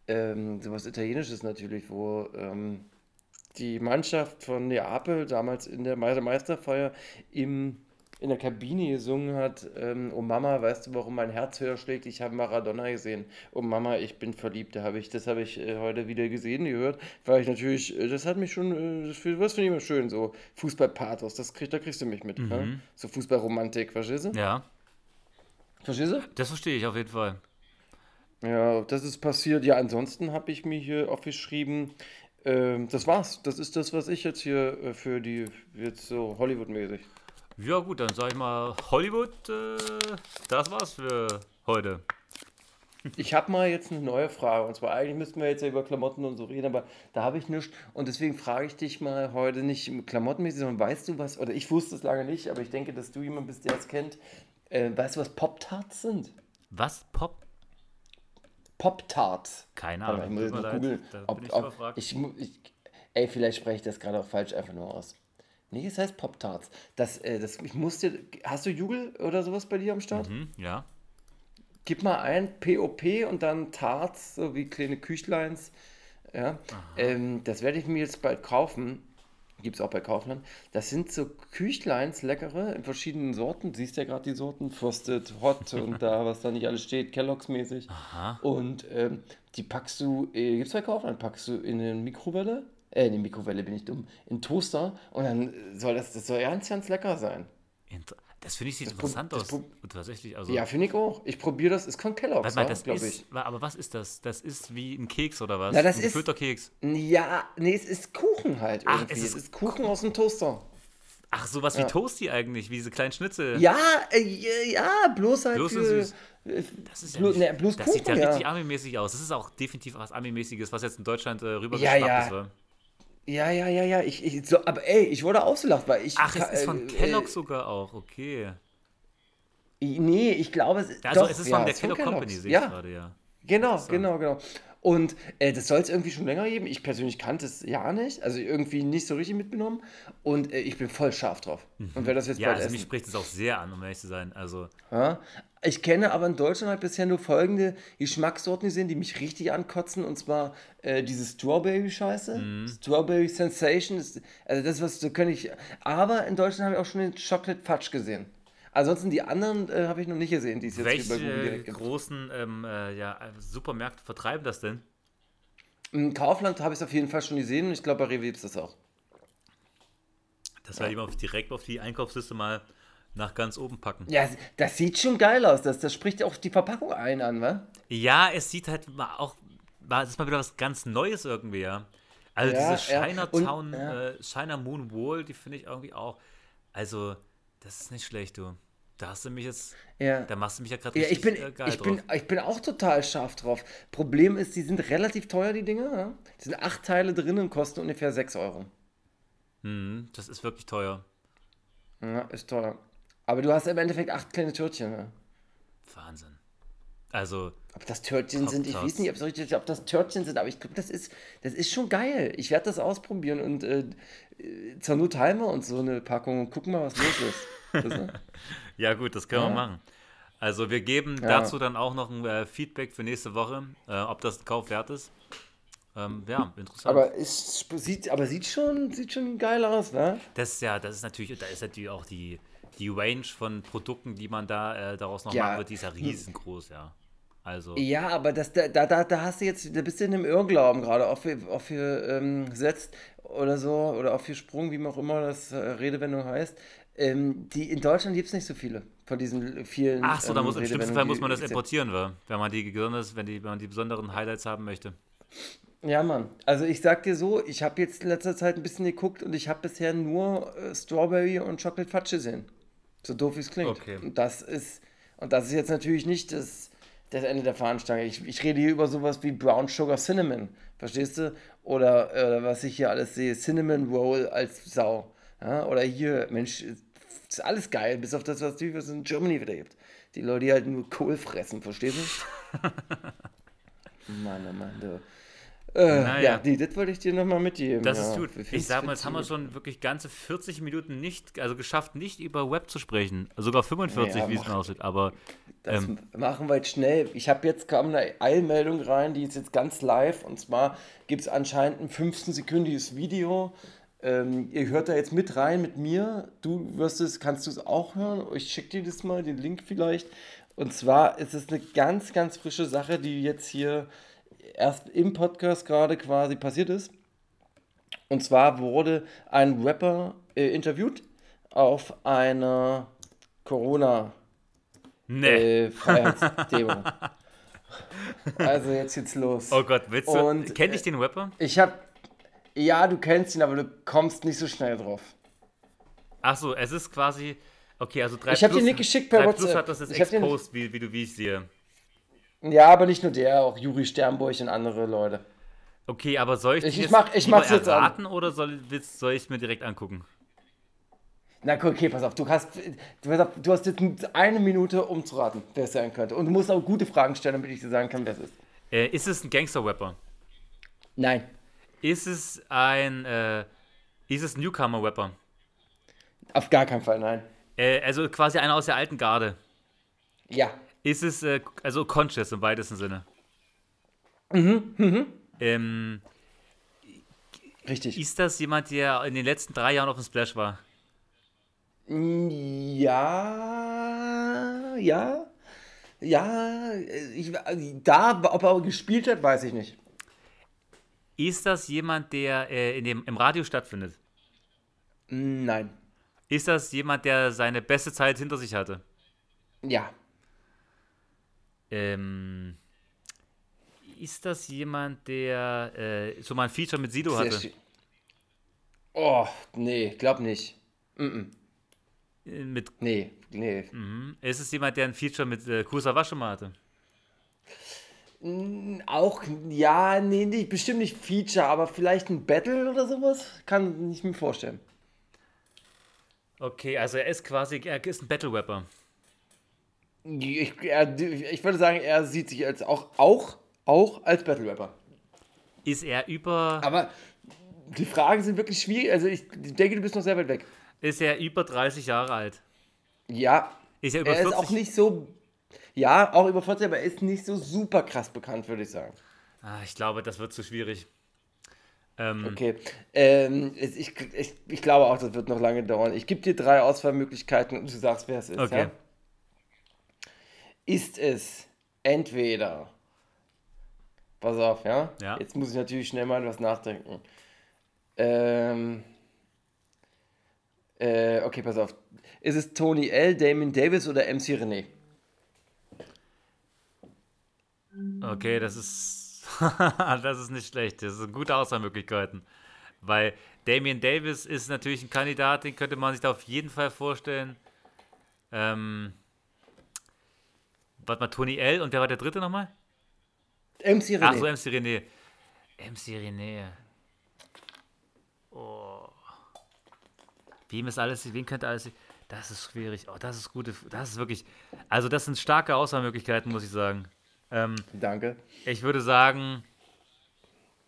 ähm, sowas Italienisches natürlich, wo ähm, die Mannschaft von Neapel damals in der Meisterfeier im in der Kabine gesungen hat, ähm, oh Mama, weißt du, warum mein Herz höher schlägt? Ich habe Maradona gesehen. Oh Mama, ich bin verliebt. Da hab ich, das habe ich äh, heute wieder gesehen, gehört, weil ich natürlich, äh, das hat mich schon, äh, das, finde ich immer schön, so Fußballpathos, das krieg, da kriegst du mich mit. Mhm. Ne? So Fußballromantik, verstehst du? Ja. Verstehst du? Das verstehe ich auf jeden Fall. Ja, das ist passiert. Ja, ansonsten habe ich mir hier aufgeschrieben, ähm, das war's. Das ist das, was ich jetzt hier äh, für die, jetzt so Hollywood-mäßig. Ja, gut, dann sag ich mal Hollywood, äh, das war's für heute. Ich habe mal jetzt eine neue Frage. Und zwar, eigentlich müssten wir jetzt ja über Klamotten und so reden, aber da habe ich nichts. Und deswegen frage ich dich mal heute nicht klamottenmäßig, sondern weißt du was, oder ich wusste es lange nicht, aber ich denke, dass du jemand bist, der es kennt. Äh, weißt du, was Pop-Tarts sind? Was? Pop? Pop-Tarts. Keine Ahnung. Ich muss jetzt mal googeln. Ob, ob, ich, ich, ey, vielleicht spreche ich das gerade auch falsch einfach nur aus. Nee, es heißt Pop-Tarts. Das, äh, das, ich musste, hast du Jugel oder sowas bei dir am Start? Hm, ja. Gib mal ein POP und dann Tarts, so wie kleine Küchleins. Ja, ähm, das werde ich mir jetzt bald kaufen. Gibt es auch bei Kaufland. Das sind so Küchleins, leckere, in verschiedenen Sorten. Siehst ja gerade die Sorten, Frosted, Hot [laughs] und da, was da nicht alles steht, Kellogg's mäßig. Und ähm, die packst du, äh, gibt es bei Kaufland, packst du in eine Mikrowelle. Äh, in die Mikrowelle bin ich dumm. In Toaster. Und dann soll das, das soll ganz, ganz lecker sein. Inter das finde ich sieht Das interessant aus. Tatsächlich, also. Ja, finde ich auch. Ich probiere das. Es kann Kellogg's, ja, das glaube ist, ich. aber was ist das? Das ist wie ein Keks oder was? Na, das ein ist- Keks. Ja, nee, es ist Kuchen halt Ach, irgendwie. es es ist ist, Kuchen aus dem Toaster. Ach, sowas wie Toasty eigentlich, wie diese kleinen Schnitzel. Ja, äh, ja, bloß halt Bloß für... süß. äh, Das ist ja bloß, nicht, ne, bloß das sieht ja Kuchen, richtig ja. Ami-mäßig aus. Das ist auch definitiv was Ami-mäßiges, was jetzt in Deutschland äh, Ja, rübergeschnappt ja. ist. wa? Ja, ja, ja, ja. Ich, ich, so, aber ey, ich wurde ausgelacht, weil ich... Ach, es ist von äh, Kellogg's sogar auch, okay. Äh, nee, ich glaube, es, Also doch, es ist ja, von der ist von Kellogg Company, sehe ich Ja, gerade, ja. genau, genau, genau. Und äh, das soll es irgendwie schon länger geben. Ich persönlich kannte es ja nicht. Also irgendwie nicht so richtig mitgenommen. Und äh, ich bin voll scharf drauf. Und werde das jetzt Ja, bald also essen. mich spricht es auch sehr an, um ehrlich zu sein. Also, Ja. Ich kenne aber in Deutschland halt bisher nur folgende Geschmackssorten gesehen, die mich richtig ankotzen. Und zwar äh, diese Strawberry-Scheiße. Mhm. Strawberry Sensation. Ist, also das, was so könnte ich. Aber in Deutschland habe ich auch schon den Chocolate Fudge gesehen. Ansonsten die anderen äh, habe ich noch nicht gesehen, die es jetzt hier bei Google welche direkt gibt. großen ähm, äh, ja, Supermärkte vertreiben das denn? Im Kaufland habe ich es auf jeden Fall schon gesehen und ich glaube, bei Rewe gibt es das auch. Das werde ich mal direkt auf die Einkaufsliste mal nach ganz oben packen. Ja, das sieht schon geil aus. Das, das spricht auch die Verpackung ein an, wa? Ja, es sieht halt auch, es ist mal wieder was ganz Neues irgendwie, ja. Also Ja, diese. Chinatown, ja. äh, China Moon Wall, die finde ich irgendwie auch, also, das ist nicht schlecht, du. Da hast du mich jetzt, Ja. da machst du mich ja gerade Ja, richtig ich bin, äh, geil ich, bin, drauf. ich bin auch total scharf drauf. Problem ist, die sind relativ teuer, die Dinger. Ja? Die sind acht Teile drin und kosten ungefähr 6 Euro. Mhm, das ist wirklich teuer. Ja, ist teuer. Aber du hast im Endeffekt acht kleine Törtchen. Ja? Wahnsinn. Also, Ob das Törtchen sind, ich weiß nicht, ob, richtig, ob das Törtchen sind, aber ich glaube, das ist, das ist schon geil. Ich werde das ausprobieren und äh, zur Not halten wir uns so eine Packung und gucken mal, was los ist. Du? [laughs] ja gut, das können wir Ja. machen. Also wir geben Ja. dazu dann auch noch ein äh, Feedback für nächste Woche, äh, ob das ein Kauf wert ist. Ähm, ja, interessant. aber es sieht, aber sieht schon, sieht schon geil aus, ne? Das ist ja, das ist natürlich, da ist natürlich auch die, die Range von Produkten, die man da äh, daraus noch Ja. machen wird, die ist ja riesengroß, ja. Also, Ja, aber das, da, da, da hast du jetzt, da bist du in einem Irrglauben gerade, auf für, auf für ähm, setzt oder so, oder auf für Sprung, wie auch immer das äh, Redewendung heißt. Ähm, die, in Deutschland gibt es nicht so viele von diesen vielen. ach so, da ähm, muss im schlimmsten Fall muss man das importieren, wa? wenn man die besonders, wenn, die, wenn man die besonderen Highlights haben möchte. Ja, Mann. Also ich sag dir so, ich habe jetzt in letzter Zeit ein bisschen geguckt und ich habe bisher nur äh, Strawberry und Chocolate Fudge gesehen. So doof wie es klingt. Okay. Und das ist, und das ist jetzt natürlich nicht das, das Ende der Fahnenstange. Ich, ich rede hier über sowas wie Brown Sugar Cinnamon. Verstehst du? Oder äh, was ich hier alles sehe, Cinnamon Roll als Sau. Ja? Oder hier, Mensch, ist alles geil, bis auf das, was es in Germany wieder gibt. Die Leute, die halt nur Kohl fressen, verstehst du? [laughs] Mann, oh Mann, du. Äh, Naja. Ja, nee, das wollte ich dir nochmal mitgeben. Das ja. ist gut. Ich sag mal, jetzt haben wir schon wirklich ganze 40 Minuten nicht, also geschafft, nicht über Web zu sprechen. Sogar 45, Ja, wie es mir aussieht. Aber Das ähm, machen wir jetzt schnell. Ich habe jetzt kam eine Eilmeldung rein, die ist jetzt ganz live. Und zwar gibt es anscheinend ein 15-sekündiges Video. Ähm, ihr hört da jetzt mit rein mit mir. Du wirst es, kannst du es auch hören? Ich schicke dir das mal, den Link vielleicht. Und zwar ist es eine ganz, ganz frische Sache, die jetzt hier erst im Podcast gerade quasi passiert ist. Und zwar wurde ein Rapper äh, interviewt auf einer Corona- nee. äh, Freiheitsdemo. [laughs] also jetzt geht's los. oh Gott, willst du. und, Kenn ich äh, den Rapper? Ich hab. Ja, du kennst ihn, aber du kommst nicht so schnell drauf. Ach so, es ist quasi. Okay, also 3 Ich hab Plus, dir Nick geschickt per 3 Plus WhatsApp. hat das jetzt Ich exposed, wie, wie, du, wie ich sehe. Ja, aber nicht nur der, auch Juri Sternburg und andere Leute. Okay, aber soll ich, Ich- ich jetzt mach- ich mach's jetzt an. erraten oder soll, soll ich es mir direkt angucken? Na okay, pass auf, du hast, du hast, du hast jetzt eine Minute, um zu raten, wer es sein könnte. Und du musst auch gute Fragen stellen, damit ich dir sagen kann, wer es ist. Äh, ist es ein Gangster-Rapper? Nein. Ist es ein. Äh, ist es ein Newcomer-Rapper? Auf gar keinen Fall, nein. Äh, also quasi einer aus der alten Garde. Ja. Ist es, äh, also conscious im weitesten Sinne. Mhm, mhm. Ähm, Richtig. ist das jemand, der in den letzten drei Jahren auf dem Splash war? Ja, ja, ja. Ich, da, ob er gespielt hat, weiß ich nicht. Ist das jemand, der äh, in dem, im Radio stattfindet? Nein. Ist das jemand, der seine beste Zeit hinter sich hatte? Ja. Ähm, ist das jemand, der äh, schon mal ein Feature mit Sido Sehr hatte? Oh, nee, glaub nicht. Mm Äh, Mit, Nee, nee. mhm. Ist es jemand, der ein Feature mit äh, Kusawa schon mal hatte? Auch, ja, nee, nicht, bestimmt nicht Feature, aber vielleicht ein Battle oder sowas? Kann ich mir vorstellen. Okay, also er ist quasi, er ist ein Battle-Rapper. Ich, er, ich würde sagen, er sieht sich als auch, auch, auch als Battle Rapper. Ist er über, Aber die Fragen sind wirklich schwierig. Also ich denke, du bist noch sehr weit weg. ist er über 30 Jahre alt? Ja. Ist er über Er ist 40? auch nicht so. Ja, auch über 40, aber er ist nicht so super krass bekannt, würde ich sagen. Ah, ich glaube, das wird zu schwierig. Ähm, Okay. Ähm, ich, ich, ich glaube auch, das wird noch lange dauern. Ich gebe dir drei Auswahlmöglichkeiten und du sagst, wer es ist. Okay. Ja? Ist es entweder. Pass auf, ja? Ja. Jetzt muss ich natürlich schnell mal was nachdenken. Ähm. Äh, okay, pass auf. Ist es Tony L., Damon Davis oder MC René? Okay, das ist, [laughs] das ist nicht schlecht. Das sind gute Auswahlmöglichkeiten. Weil Damian Davis ist natürlich ein Kandidat, den könnte man sich da auf jeden Fall vorstellen. Ähm, warte mal, Tony L. und wer war der dritte nochmal? MC René. Ach so, MC René. MC René. Oh. Wem ist alles, wen könnte alles. Das ist schwierig. Oh, das ist gute. Das ist wirklich. Also, das sind starke Auswahlmöglichkeiten, muss ich sagen. Ähm, Danke. ich würde sagen.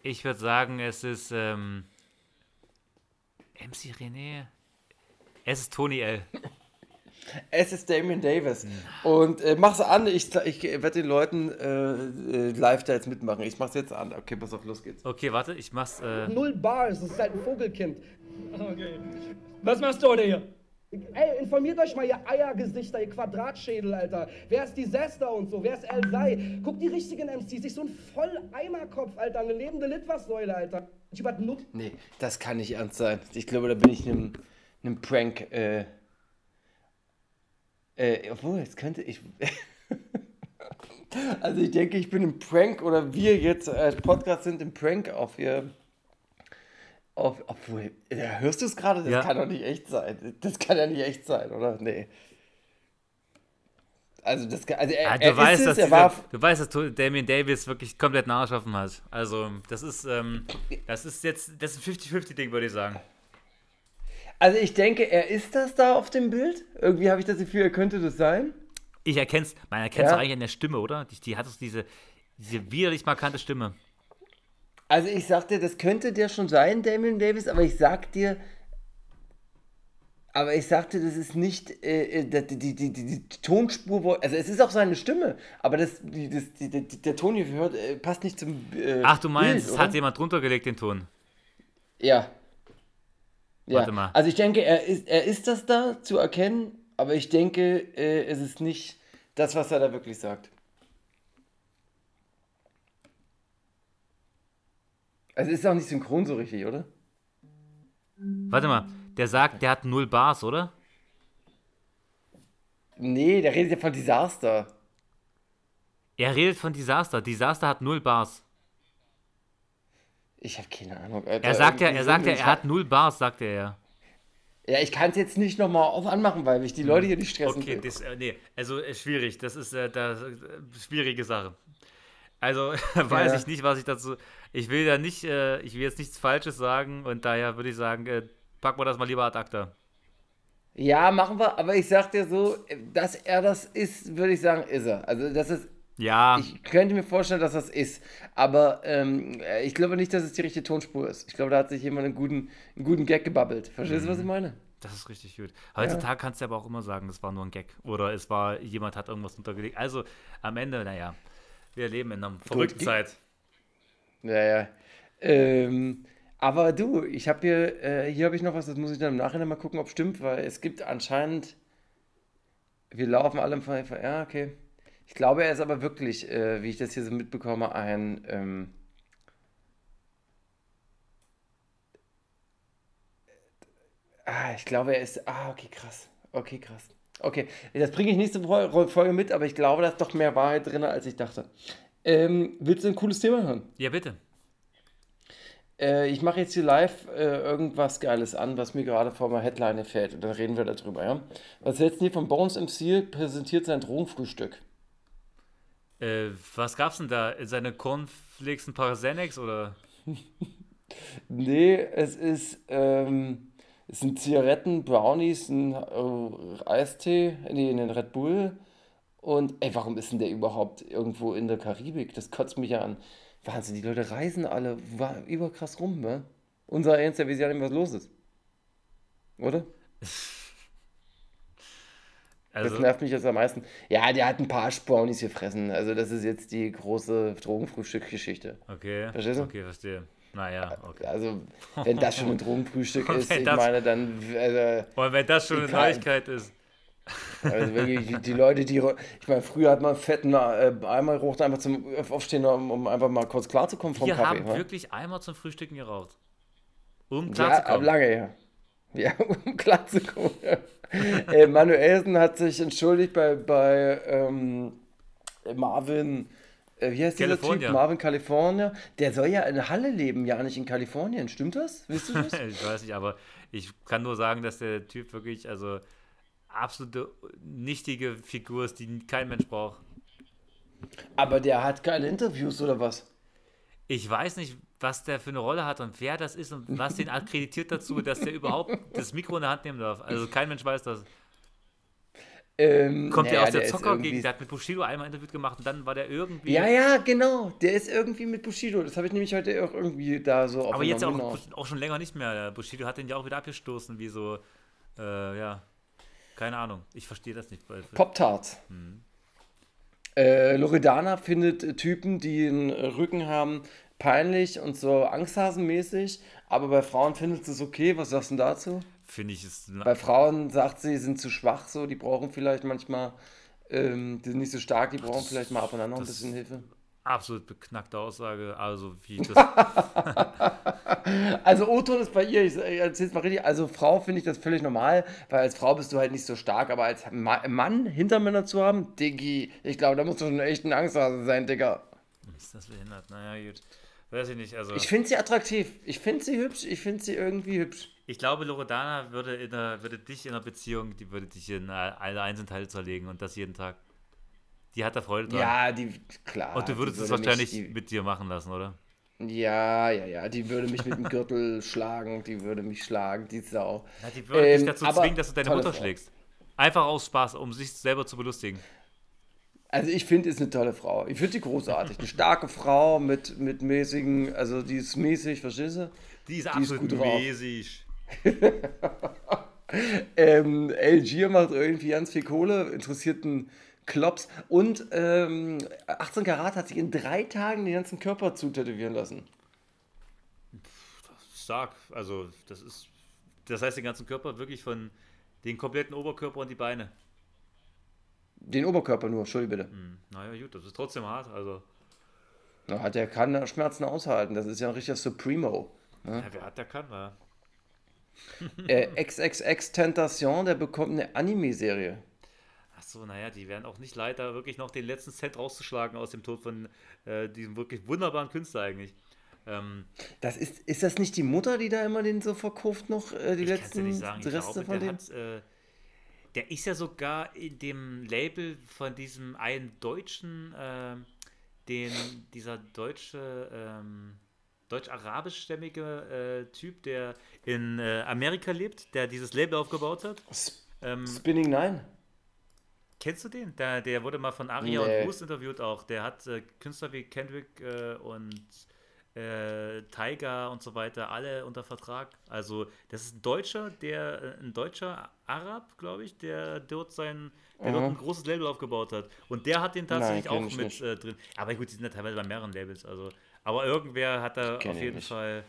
Ich würde sagen, es ist. Ähm, MC René. Es ist Tony L. Es ist Damien Davis. Und äh, mach's an, ich, ich werde den Leuten äh, äh, live da jetzt mitmachen. Ich mach's jetzt an. Okay, pass auf, los geht's. Okay, warte, ich mach's. Äh, Null Bars, das ist halt ein Vogelkind. Okay. Was machst du heute hier? Ey, informiert euch mal, ihr Eiergesichter, ihr Quadratschädel, Alter. Wer ist Disaster und so? Wer ist El Sai? Guck die richtigen MCs, sich so ein Voll-Eimerkopf, Alter. Eine lebende Litfaßsäule, Alter. Ich über Nutt. Nee, das kann nicht ernst sein. Ich glaube, da bin ich einem, einem Prank. Äh, äh, obwohl, jetzt könnte ich. [laughs] also, ich denke, ich bin im Prank oder wir jetzt als Podcast sind im Prank auf ihr. Auf, obwohl, ja, hörst du es gerade? Das Ja. kann doch nicht echt sein. Das kann ja nicht echt sein, oder? Nee. Also, das kann, also er, Ah, er du, weißt, ist dass er dieser, du weißt, dass Damien Davis wirklich komplett nachschaffen hat. Also, das ist, ähm, das ist jetzt, das ist ein 50-50-Ding, würde ich sagen. Also, ich denke, er ist das da auf dem Bild. Irgendwie habe ich das Gefühl, er könnte das sein. Ich erkenn's, man erkennt es Ja. eigentlich an der Stimme, oder? Die, die hat doch diese, diese widerlich markante Stimme. Also ich sag dir, das könnte der schon sein, Damien Davis, aber ich sag dir, aber ich sag dir, das ist nicht äh, äh, die, die, die, die, Tonspur, wo, also es ist auch seine Stimme, aber das, das, der Ton, den wir hört, äh, passt nicht zum äh, Ach, du meinst, Bild, es oder? hat jemand drunter gelegt, den Ton. Ja. Ja. Warte mal. Also ich denke, er ist, er ist das da zu erkennen, aber ich denke, äh, es ist nicht das, was er da wirklich sagt. Also es ist auch nicht synchron so richtig, oder? Warte mal, der sagt, der hat null Bars, oder? Nee, der redet ja von Disaster. Er redet von Disaster. Disaster hat null Bars. Ich habe keine Ahnung. Alter. Er sagt ja, er sagt ja, er hat null Bars, sagt er ja. Ja, ich kann es jetzt nicht nochmal auf anmachen, weil ich die Leute hier nicht stressen Okay, das, äh, nee, also äh, schwierig. Das ist äh, das, äh, schwierige Sache. Also [laughs] weiß Ja. ich nicht, was ich dazu. Ich will da nicht, äh, ich will jetzt nichts Falsches sagen und daher würde ich sagen, äh, packen wir das mal lieber ad acta. Ja, machen wir, aber ich sag dir so, dass er das ist, würde ich sagen, ist er. Also das ist, Ja, ich könnte mir vorstellen, dass das ist. Aber ähm, ich glaube nicht, dass es die richtige Tonspur ist. Ich glaube, da hat sich jemand einen guten, einen guten Gag gebabbelt. Verstehst du, was ich meine? Das ist richtig gut. Heutzutage kannst du aber auch immer sagen, das war nur ein Gag. Oder es war, jemand hat irgendwas untergelegt. Also am Ende, naja, wir leben in einer verrückten ich- Zeit. Ja, ja. Ähm, aber du, ich habe hier, äh, hier habe ich noch was, das muss ich dann im Nachhinein mal gucken, ob stimmt, weil es gibt anscheinend, wir laufen alle im Fall, ja, okay. Ich glaube, er ist aber wirklich, äh, wie ich das hier so mitbekomme, ein, ähm, ah, ich glaube, er ist, ah, okay, krass, okay, krass. Okay, das bringe ich nächste Fol- Folge mit, aber ich glaube, da ist doch mehr Wahrheit drin, als ich dachte. Ähm, willst du ein cooles Thema hören? Ja, bitte. Äh, ich mache jetzt hier live äh, irgendwas Geiles an, was mir gerade vor meiner Headline fällt. Und dann reden wir darüber, ja? Was hältst du hier von Bones MC präsentiert sein Drogenfrühstück? Äh, was gab's denn da? Seine Cornflakes und Parasenex oder? [laughs] Nee, es ist, ähm, es sind Zigaretten, Brownies, ein äh, Eistee, nee, ein Red Bull. Und, ey, warum ist denn der überhaupt irgendwo in der Karibik? Das kotzt mich ja an. Wahnsinn, die Leute reisen alle überkrass rum, ne? Unser Ernst, wir sehen ja nicht, was los ist. Oder? [laughs] Das Also, nervt mich jetzt am meisten. Ja, der hat ein paar Brownies gefressen. Also, das ist jetzt die große Drogenfrühstück-Geschichte. okay. Verstehst du? Okay, verstehe. Naja, okay. Also, wenn das schon ein [laughs] Drogenfrühstück ist, ich das- meine, dann. Also, Und wenn das schon eine. Neuigkeit ist. also wirklich, die, die Leute, die. Ich meine, früher hat man einen fetten äh, Eimer geraucht, einfach zum Aufstehen, um, um einfach mal kurz klarzukommen vom Wir Kaffee. haben wa? wirklich einmal zum Frühstücken geraucht. Um Ja, klarzukommen. lange her. Ja, [laughs] um klarzukommen. Äh, Manuelsen hat sich entschuldigt bei, bei ähm, Marvin, äh, wie heißt dieser. Typ? Marvin California. Der soll ja in Halle leben, ja nicht in Kalifornien. Stimmt das? Wisst du [laughs] das? ich weiß nicht, aber ich kann nur sagen, dass der Typ wirklich, also absolute nichtige Figur ist, die kein Mensch braucht. Aber der hat keine Interviews oder was? Ich weiß nicht, was der für eine Rolle hat und wer das ist und was den akkreditiert dazu, dass der überhaupt das Mikro in der Hand nehmen darf. Also kein Mensch weiß das. Ähm, Kommt der naja, aus der ist Zockergegend? Der hat mit Bushido einmal ein Interview gemacht und dann war der irgendwie. Ja, ja, genau. Der ist irgendwie mit Bushido. Das habe ich nämlich heute auch irgendwie da so aber jetzt auch, auch schon länger nicht mehr. Der Bushido hat den ja auch wieder abgestoßen, wie so, äh, ja, keine Ahnung. Ich verstehe das nicht. Weil, Pop-Tarts. Mhm. Äh, Loredana findet Typen, die einen Rücken haben, peinlich und so angsthasenmäßig, aber bei Frauen findet sie es okay. Was sagst du dazu? Finde ich, ist Bei Frauen sagt sie, sind zu schwach so, die brauchen vielleicht manchmal, ähm, die sind nicht so stark, die brauchen vielleicht mal ab und an noch ein das- bisschen Hilfe. absolut beknackte Aussage. Also, wie [laughs] das. Also O-Ton ist bei ihr, ich erzähl's mal richtig, also Frau finde ich das völlig normal, weil als Frau bist du halt nicht so stark, aber als Ma Mann Hintermänner zu haben, Diggi, ich glaube, da musst du schon echt ein Angsthase sein, Digga. ist das behindert? Naja, gut. Weiß ich nicht. Also, Ich finde sie attraktiv, ich finde sie hübsch, ich finde sie irgendwie hübsch. ich glaube, Loredana würde, in einer, würde dich in einer Beziehung, die würde dich in alle Einzelteile zerlegen und das jeden Tag. Die hat da Freude dran. Ja, die, klar. und du würdest es würde mich- wahrscheinlich die, mit dir machen lassen, oder? Ja, ja, ja, die würde mich mit dem Gürtel [laughs] schlagen, die würde mich schlagen, die Sau. Ja, die würde Ähm, dich dazu zwingen, dass du deine Mutter Frau. schlägst. Einfach aus Spaß, um sich selber zu belustigen. Also ich finde, ist eine tolle Frau. Ich finde die großartig. Eine starke Frau mit, mit mäßigen, also die ist mäßig, verstehst du? Die ist Die ist absolut gut drauf. mäßig. [laughs] Ähm, LG macht irgendwie ganz viel Kohle, interessiert einen Klops. Und ähm, 18 Karat hat sich in drei Tagen den ganzen Körper zutätowieren lassen. Stark. Also, das ist. Das heißt, den ganzen Körper wirklich von den kompletten Oberkörper und die Beine. Den Oberkörper nur, Entschuldigung bitte. Hm, naja, gut, das ist trotzdem hart. Also, Na, der kann Schmerzen aushalten. Das ist ja ein richtiger Supremo. ja, wer hat, der kann, ja. Äh, [laughs] XXX Tentation, der bekommt eine Anime-Serie. Achso, naja, die werden auch nicht leid, da wirklich noch den letzten Cent rauszuschlagen aus dem Tod von äh, diesem wirklich wunderbaren Künstler eigentlich. Ähm, Das ist, ist das nicht die Mutter, die da immer den so verkauft noch, äh, die letzten nicht sagen. Ich Reste von dem? hat. Äh, der ist ja sogar in dem Label von diesem einen deutschen, ähm, den, dieser deutsche, ähm, deutsch-arabischstämmige äh, Typ, der in äh, Amerika lebt, der dieses Label aufgebaut hat. Ähm, Spinning Nine. Kennst du den? Der, der wurde mal von Aria Nee. und Bruce interviewt auch. Der hat äh, Künstler wie Kendrick äh, und äh, Tiger und so weiter, alle unter Vertrag. Also, das ist ein Deutscher, der, äh, ein deutscher Arab, glaube ich, der dort sein, der dort ein großes Label aufgebaut hat. Und der hat den tatsächlich kenn auch mit äh, drin. Aber gut, die sind ja teilweise bei mehreren Labels. Also, aber irgendwer hat da auf jeden nicht. Fall.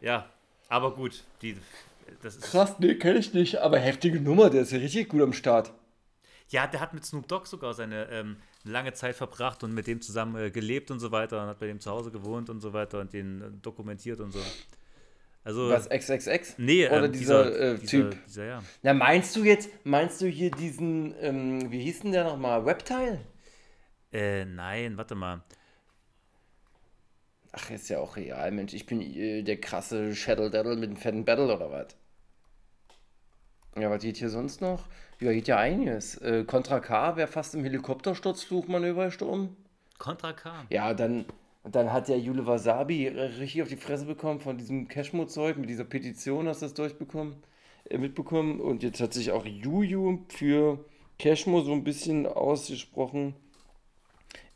Ja, aber gut, die, das ist. Krass, nee, kenne ich nicht, aber heftige Nummer, der ist ja richtig gut am Start. Ja, der hat mit Snoop Dogg sogar seine ähm, lange Zeit verbracht und mit dem zusammen äh, gelebt und so weiter und hat bei dem zu Hause gewohnt und so weiter und den äh, dokumentiert und so. Also, Was, XXX? nee, Oder ähm, dieser, äh, dieser, Typ? Dieser, ja. Na, meinst du jetzt, meinst du hier diesen, ähm, wie hieß denn der nochmal, Webtile? Äh, nein, warte mal. Ach, ist ja auch real, Mensch. Ich bin äh, der krasse Shadow Daddle mit dem fetten Battle oder was? Ja, was geht hier sonst noch? Ja, geht ja einiges. Äh, Contra K wäre fast im Helikoptersturzflugmanöver gestorben. Contra K. Ja, dann, dann hat der Jule Wasabi äh, richtig auf die Fresse bekommen von diesem Cashmo-Zeug, mit dieser Petition hast du das durchbekommen, äh, mitbekommen. Und jetzt hat sich auch Juju für Cashmo so ein bisschen ausgesprochen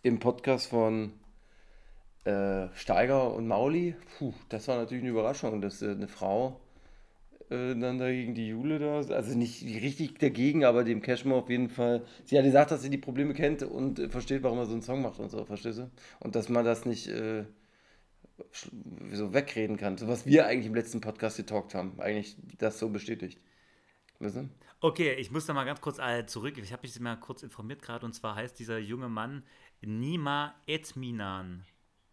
im Podcast von äh, Steiger und Mauli. Puh, das war natürlich eine Überraschung, dass äh, eine Frau äh, dann dagegen die Jule da, also nicht richtig dagegen, aber dem Cashmo auf jeden Fall. Sie hat gesagt, dass sie die Probleme kennt und äh, versteht, warum er so einen Song macht und so, verstehst du? Und dass man das nicht äh, so wegreden kann. So was wir eigentlich im letzten Podcast getalkt haben, eigentlich das so bestätigt. Weißt du? Okay, ich muss da mal ganz kurz äh, zurück. Ich habe mich mal kurz informiert gerade und zwar heißt dieser junge Mann Nima Etminan,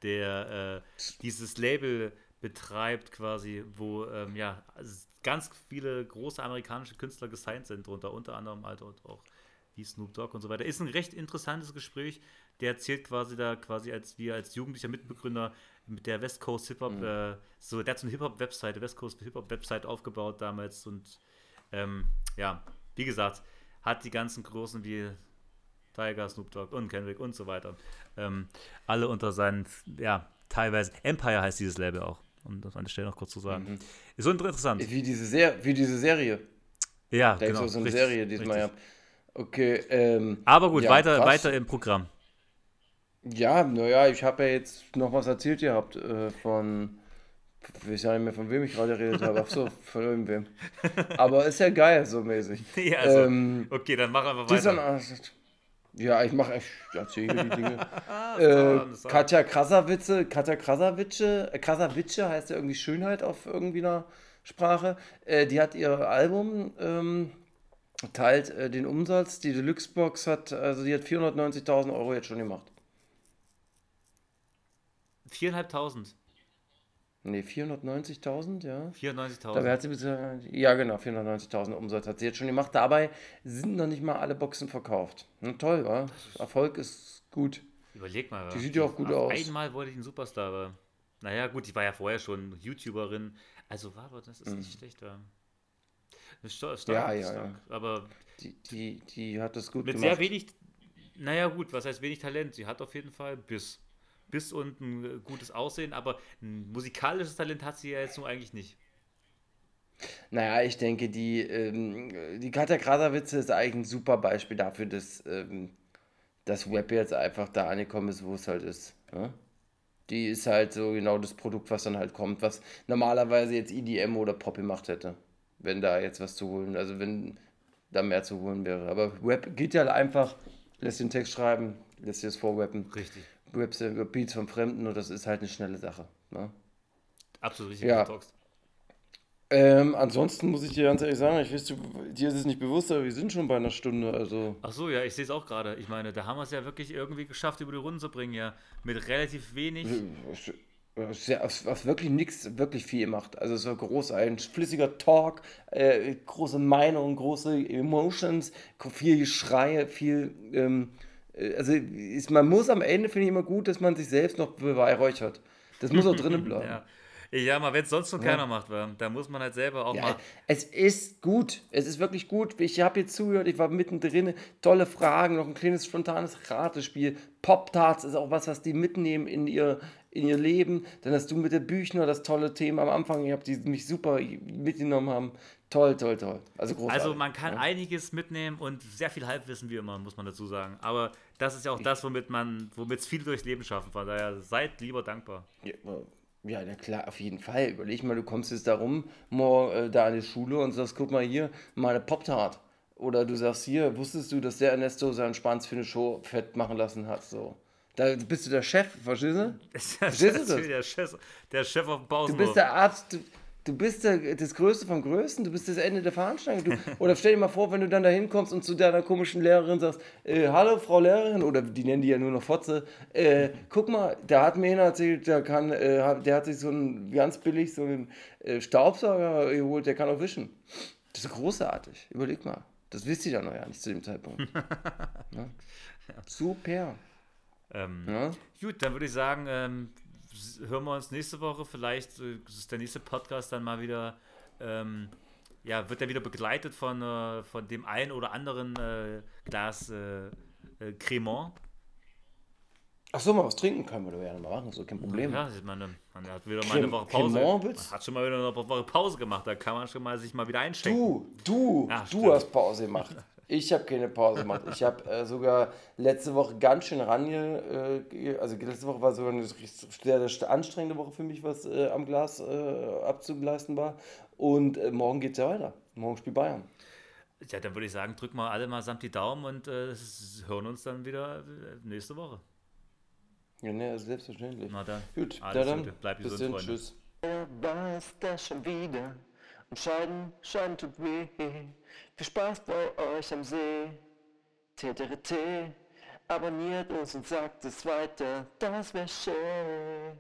der äh, dieses Label betreibt quasi, wo ähm, ja ganz viele große amerikanische Künstler gesigned sind drunter, unter anderem halt auch auch wie Snoop Dogg und so weiter. Ist ein recht interessantes Gespräch. Der erzählt quasi da quasi als wir als jugendlicher Mitbegründer mit der West Coast Hip Hop, äh, so der hat so eine Hip Hop Webseite, West Coast Hip Hop Website aufgebaut damals und ähm, ja, wie gesagt, hat die ganzen großen wie Tiger, Snoop Dogg und Kendrick und so weiter. Ähm, alle unter seinen, ja, teilweise. Empire heißt dieses Label auch, um das an der Stelle noch kurz zu sagen. Ist so interessant. Wie diese, Ser wie diese Serie. Ja, Da genau. so eine richtig, Serie diesmal, ja. Okay, ähm. Aber gut, ja, weiter, krass. weiter im Programm. Ja, naja, ich habe ja jetzt noch was erzählt gehabt äh, von. Ich weiß ja nicht mehr, von wem ich gerade geredet habe. Ach so, von irgendwem. [laughs] Aber ist ja geil, so mäßig. Ja, also, Ähm, okay, dann mach einfach weiter. Ja, ich mache, ich erzähle hier die [laughs] Dinge. Sagen, äh. Katja Krasavice, Katja Krasavice, äh, Krasavice heißt ja irgendwie Schönheit auf irgendwie einer Sprache. Äh, die hat ihr Album ähm, teilt äh, den Umsatz. Die Deluxe-Box hat, also die hat 490.000 Euro jetzt schon gemacht. Viereinhalbtausend. Nee, 490.000, ja. 94.000. Dabei hat sie bisher, ja genau, 490.000 Umsatz hat sie jetzt schon gemacht. Dabei sind noch nicht mal alle Boxen verkauft. Na, toll, wa? Erfolg ist gut. Überleg mal. Die sieht ja auch gut aus. Einmal wollte ich ein Superstar, aber. Naja, gut, die war ja vorher schon YouTuberin. Also war das ist nicht schlecht. Ja. Ist stark, stark, Mhm. Ja, ja, stark. Aber Die, die, die hat das gut mit gemacht. sehr wenig. Naja, gut, was heißt wenig Talent? Sie hat auf jeden Fall Biss. Biss und ein äh, gutes Aussehen, aber ein musikalisches Talent hat sie ja jetzt nur eigentlich nicht. Naja, ich denke, die, ähm, die Katja Krasavice ist eigentlich ein super Beispiel dafür, dass ähm, das Web jetzt einfach da angekommen ist, wo es halt ist. Ne? Die ist halt so genau das Produkt, was dann halt kommt, was normalerweise jetzt EDM oder Pop gemacht hätte, wenn da jetzt was zu holen, also wenn da mehr zu holen wäre. Aber Web geht ja einfach, lässt den Text schreiben, lässt dir das vorwappen, Richtig. Webs über Beats von Fremden und das ist halt eine schnelle Sache. Ne? Absolut richtig, Ja. Ähm, ansonsten muss ich dir ganz ehrlich sagen, ich weiß, du, dir ist es nicht bewusst, aber wir sind schon bei einer Stunde, also. Ach so, ja, ich sehe es auch gerade. Ich meine, da haben wir es ja wirklich irgendwie geschafft, über die Runden zu bringen, ja. Mit relativ wenig. Sehr, was was wirklich nichts, wirklich viel macht. Also es war groß, ein flüssiger Talk, äh, große Meinung, große Emotions, viel Geschrei, viel, ähm, äh, also ist, man muss am Ende, finde ich immer gut, dass man sich selbst noch beweihräuchert. Das muss auch drinnen [laughs] bleiben. Ja. Ja, mal, wenn es sonst schon keiner macht, da muss man halt selber auch Ja, mal. es ist gut. Es ist wirklich gut. Ich habe jetzt zugehört, ich war mittendrin. Tolle Fragen, noch ein kleines spontanes Ratespiel. Pop-Tarts ist auch was, was die mitnehmen in ihr, in ihr Leben. Dann hast du mit der Büchner das tolle Thema am Anfang gehabt, die mich super mitgenommen haben. Toll, toll, toll. Also großartig. Also man kann einiges mitnehmen und sehr viel Halbwissen wie immer, muss man dazu sagen. Aber das ist ja auch das, womit man, womit es viel durchs Leben schaffen. Von daher seid lieber dankbar. Ja, ja, na klar, auf jeden Fall. Überleg mal, du kommst jetzt da rum, morgen äh, da in die Schule und sagst, guck mal hier, meine Pop-Tart. Oder du sagst hier, wusstest du, dass der Ernesto seinen Schwanz für eine Show fett machen lassen hat? So. Da bist du der Chef, verstehst du? [laughs] Verstehst du das? der, Chef, der Chef auf dem Du Pausenhof. bist der Arzt, du, du bist das Größte vom Größten, du bist das Ende der Veranstaltung. Du, [laughs] oder stell dir mal vor, wenn du dann da hinkommst und zu deiner komischen Lehrerin sagst, äh, hallo Frau Lehrerin, oder die nennen die ja nur noch Fotze, äh, guck mal, der hat mir einer erzählt, der kann, äh, hat- der hat sich so einen ganz billig so einen äh, Staubsauger geholt, der kann auch wischen. Das ist großartig, überleg mal. Das wisst ihr ja noch ja nicht zu dem Zeitpunkt. [laughs] ja. Super. ähm, Ja? Gut, dann würde ich sagen, ähm, hören wir uns nächste Woche. Vielleicht äh, ist der nächste Podcast dann mal wieder, ähm, ja, wird er wieder begleitet von, äh, von dem ein oder anderen äh, Glas äh, äh, Cremant. Ach so, mal was trinken können wir noch mal machen, so kein Problem. Ja, ich meine, man hat wieder mal eine Woche Pause. Man hat schon mal wieder eine Woche Pause gemacht. Da kann man schon mal sich mal wieder einschenken. Du, du, Ach, du stimmt. hast Pause gemacht. [laughs] Ich habe keine Pause gemacht. Ich habe äh, sogar letzte Woche ganz schön range, äh, also letzte Woche war sogar eine sehr, sehr anstrengende Woche für mich, was äh, am Glas äh, abzugleisten war. Und äh, morgen geht es ja weiter. Morgen spielt Bayern. Ja, dann würde ich sagen, drücken wir alle mal samt die Daumen und äh, hören uns dann wieder nächste Woche. Ja, ne, also selbstverständlich. Na dann, Gut, alles dann Gute. Bleibt bis gesund, Freunde. tschüss. Wer weiß das schon wieder? Und Scheiden, Scheiden tut weh. Viel Spaß bei euch am See. TTRT, abonniert uns und sagt es weiter. Das wär schön.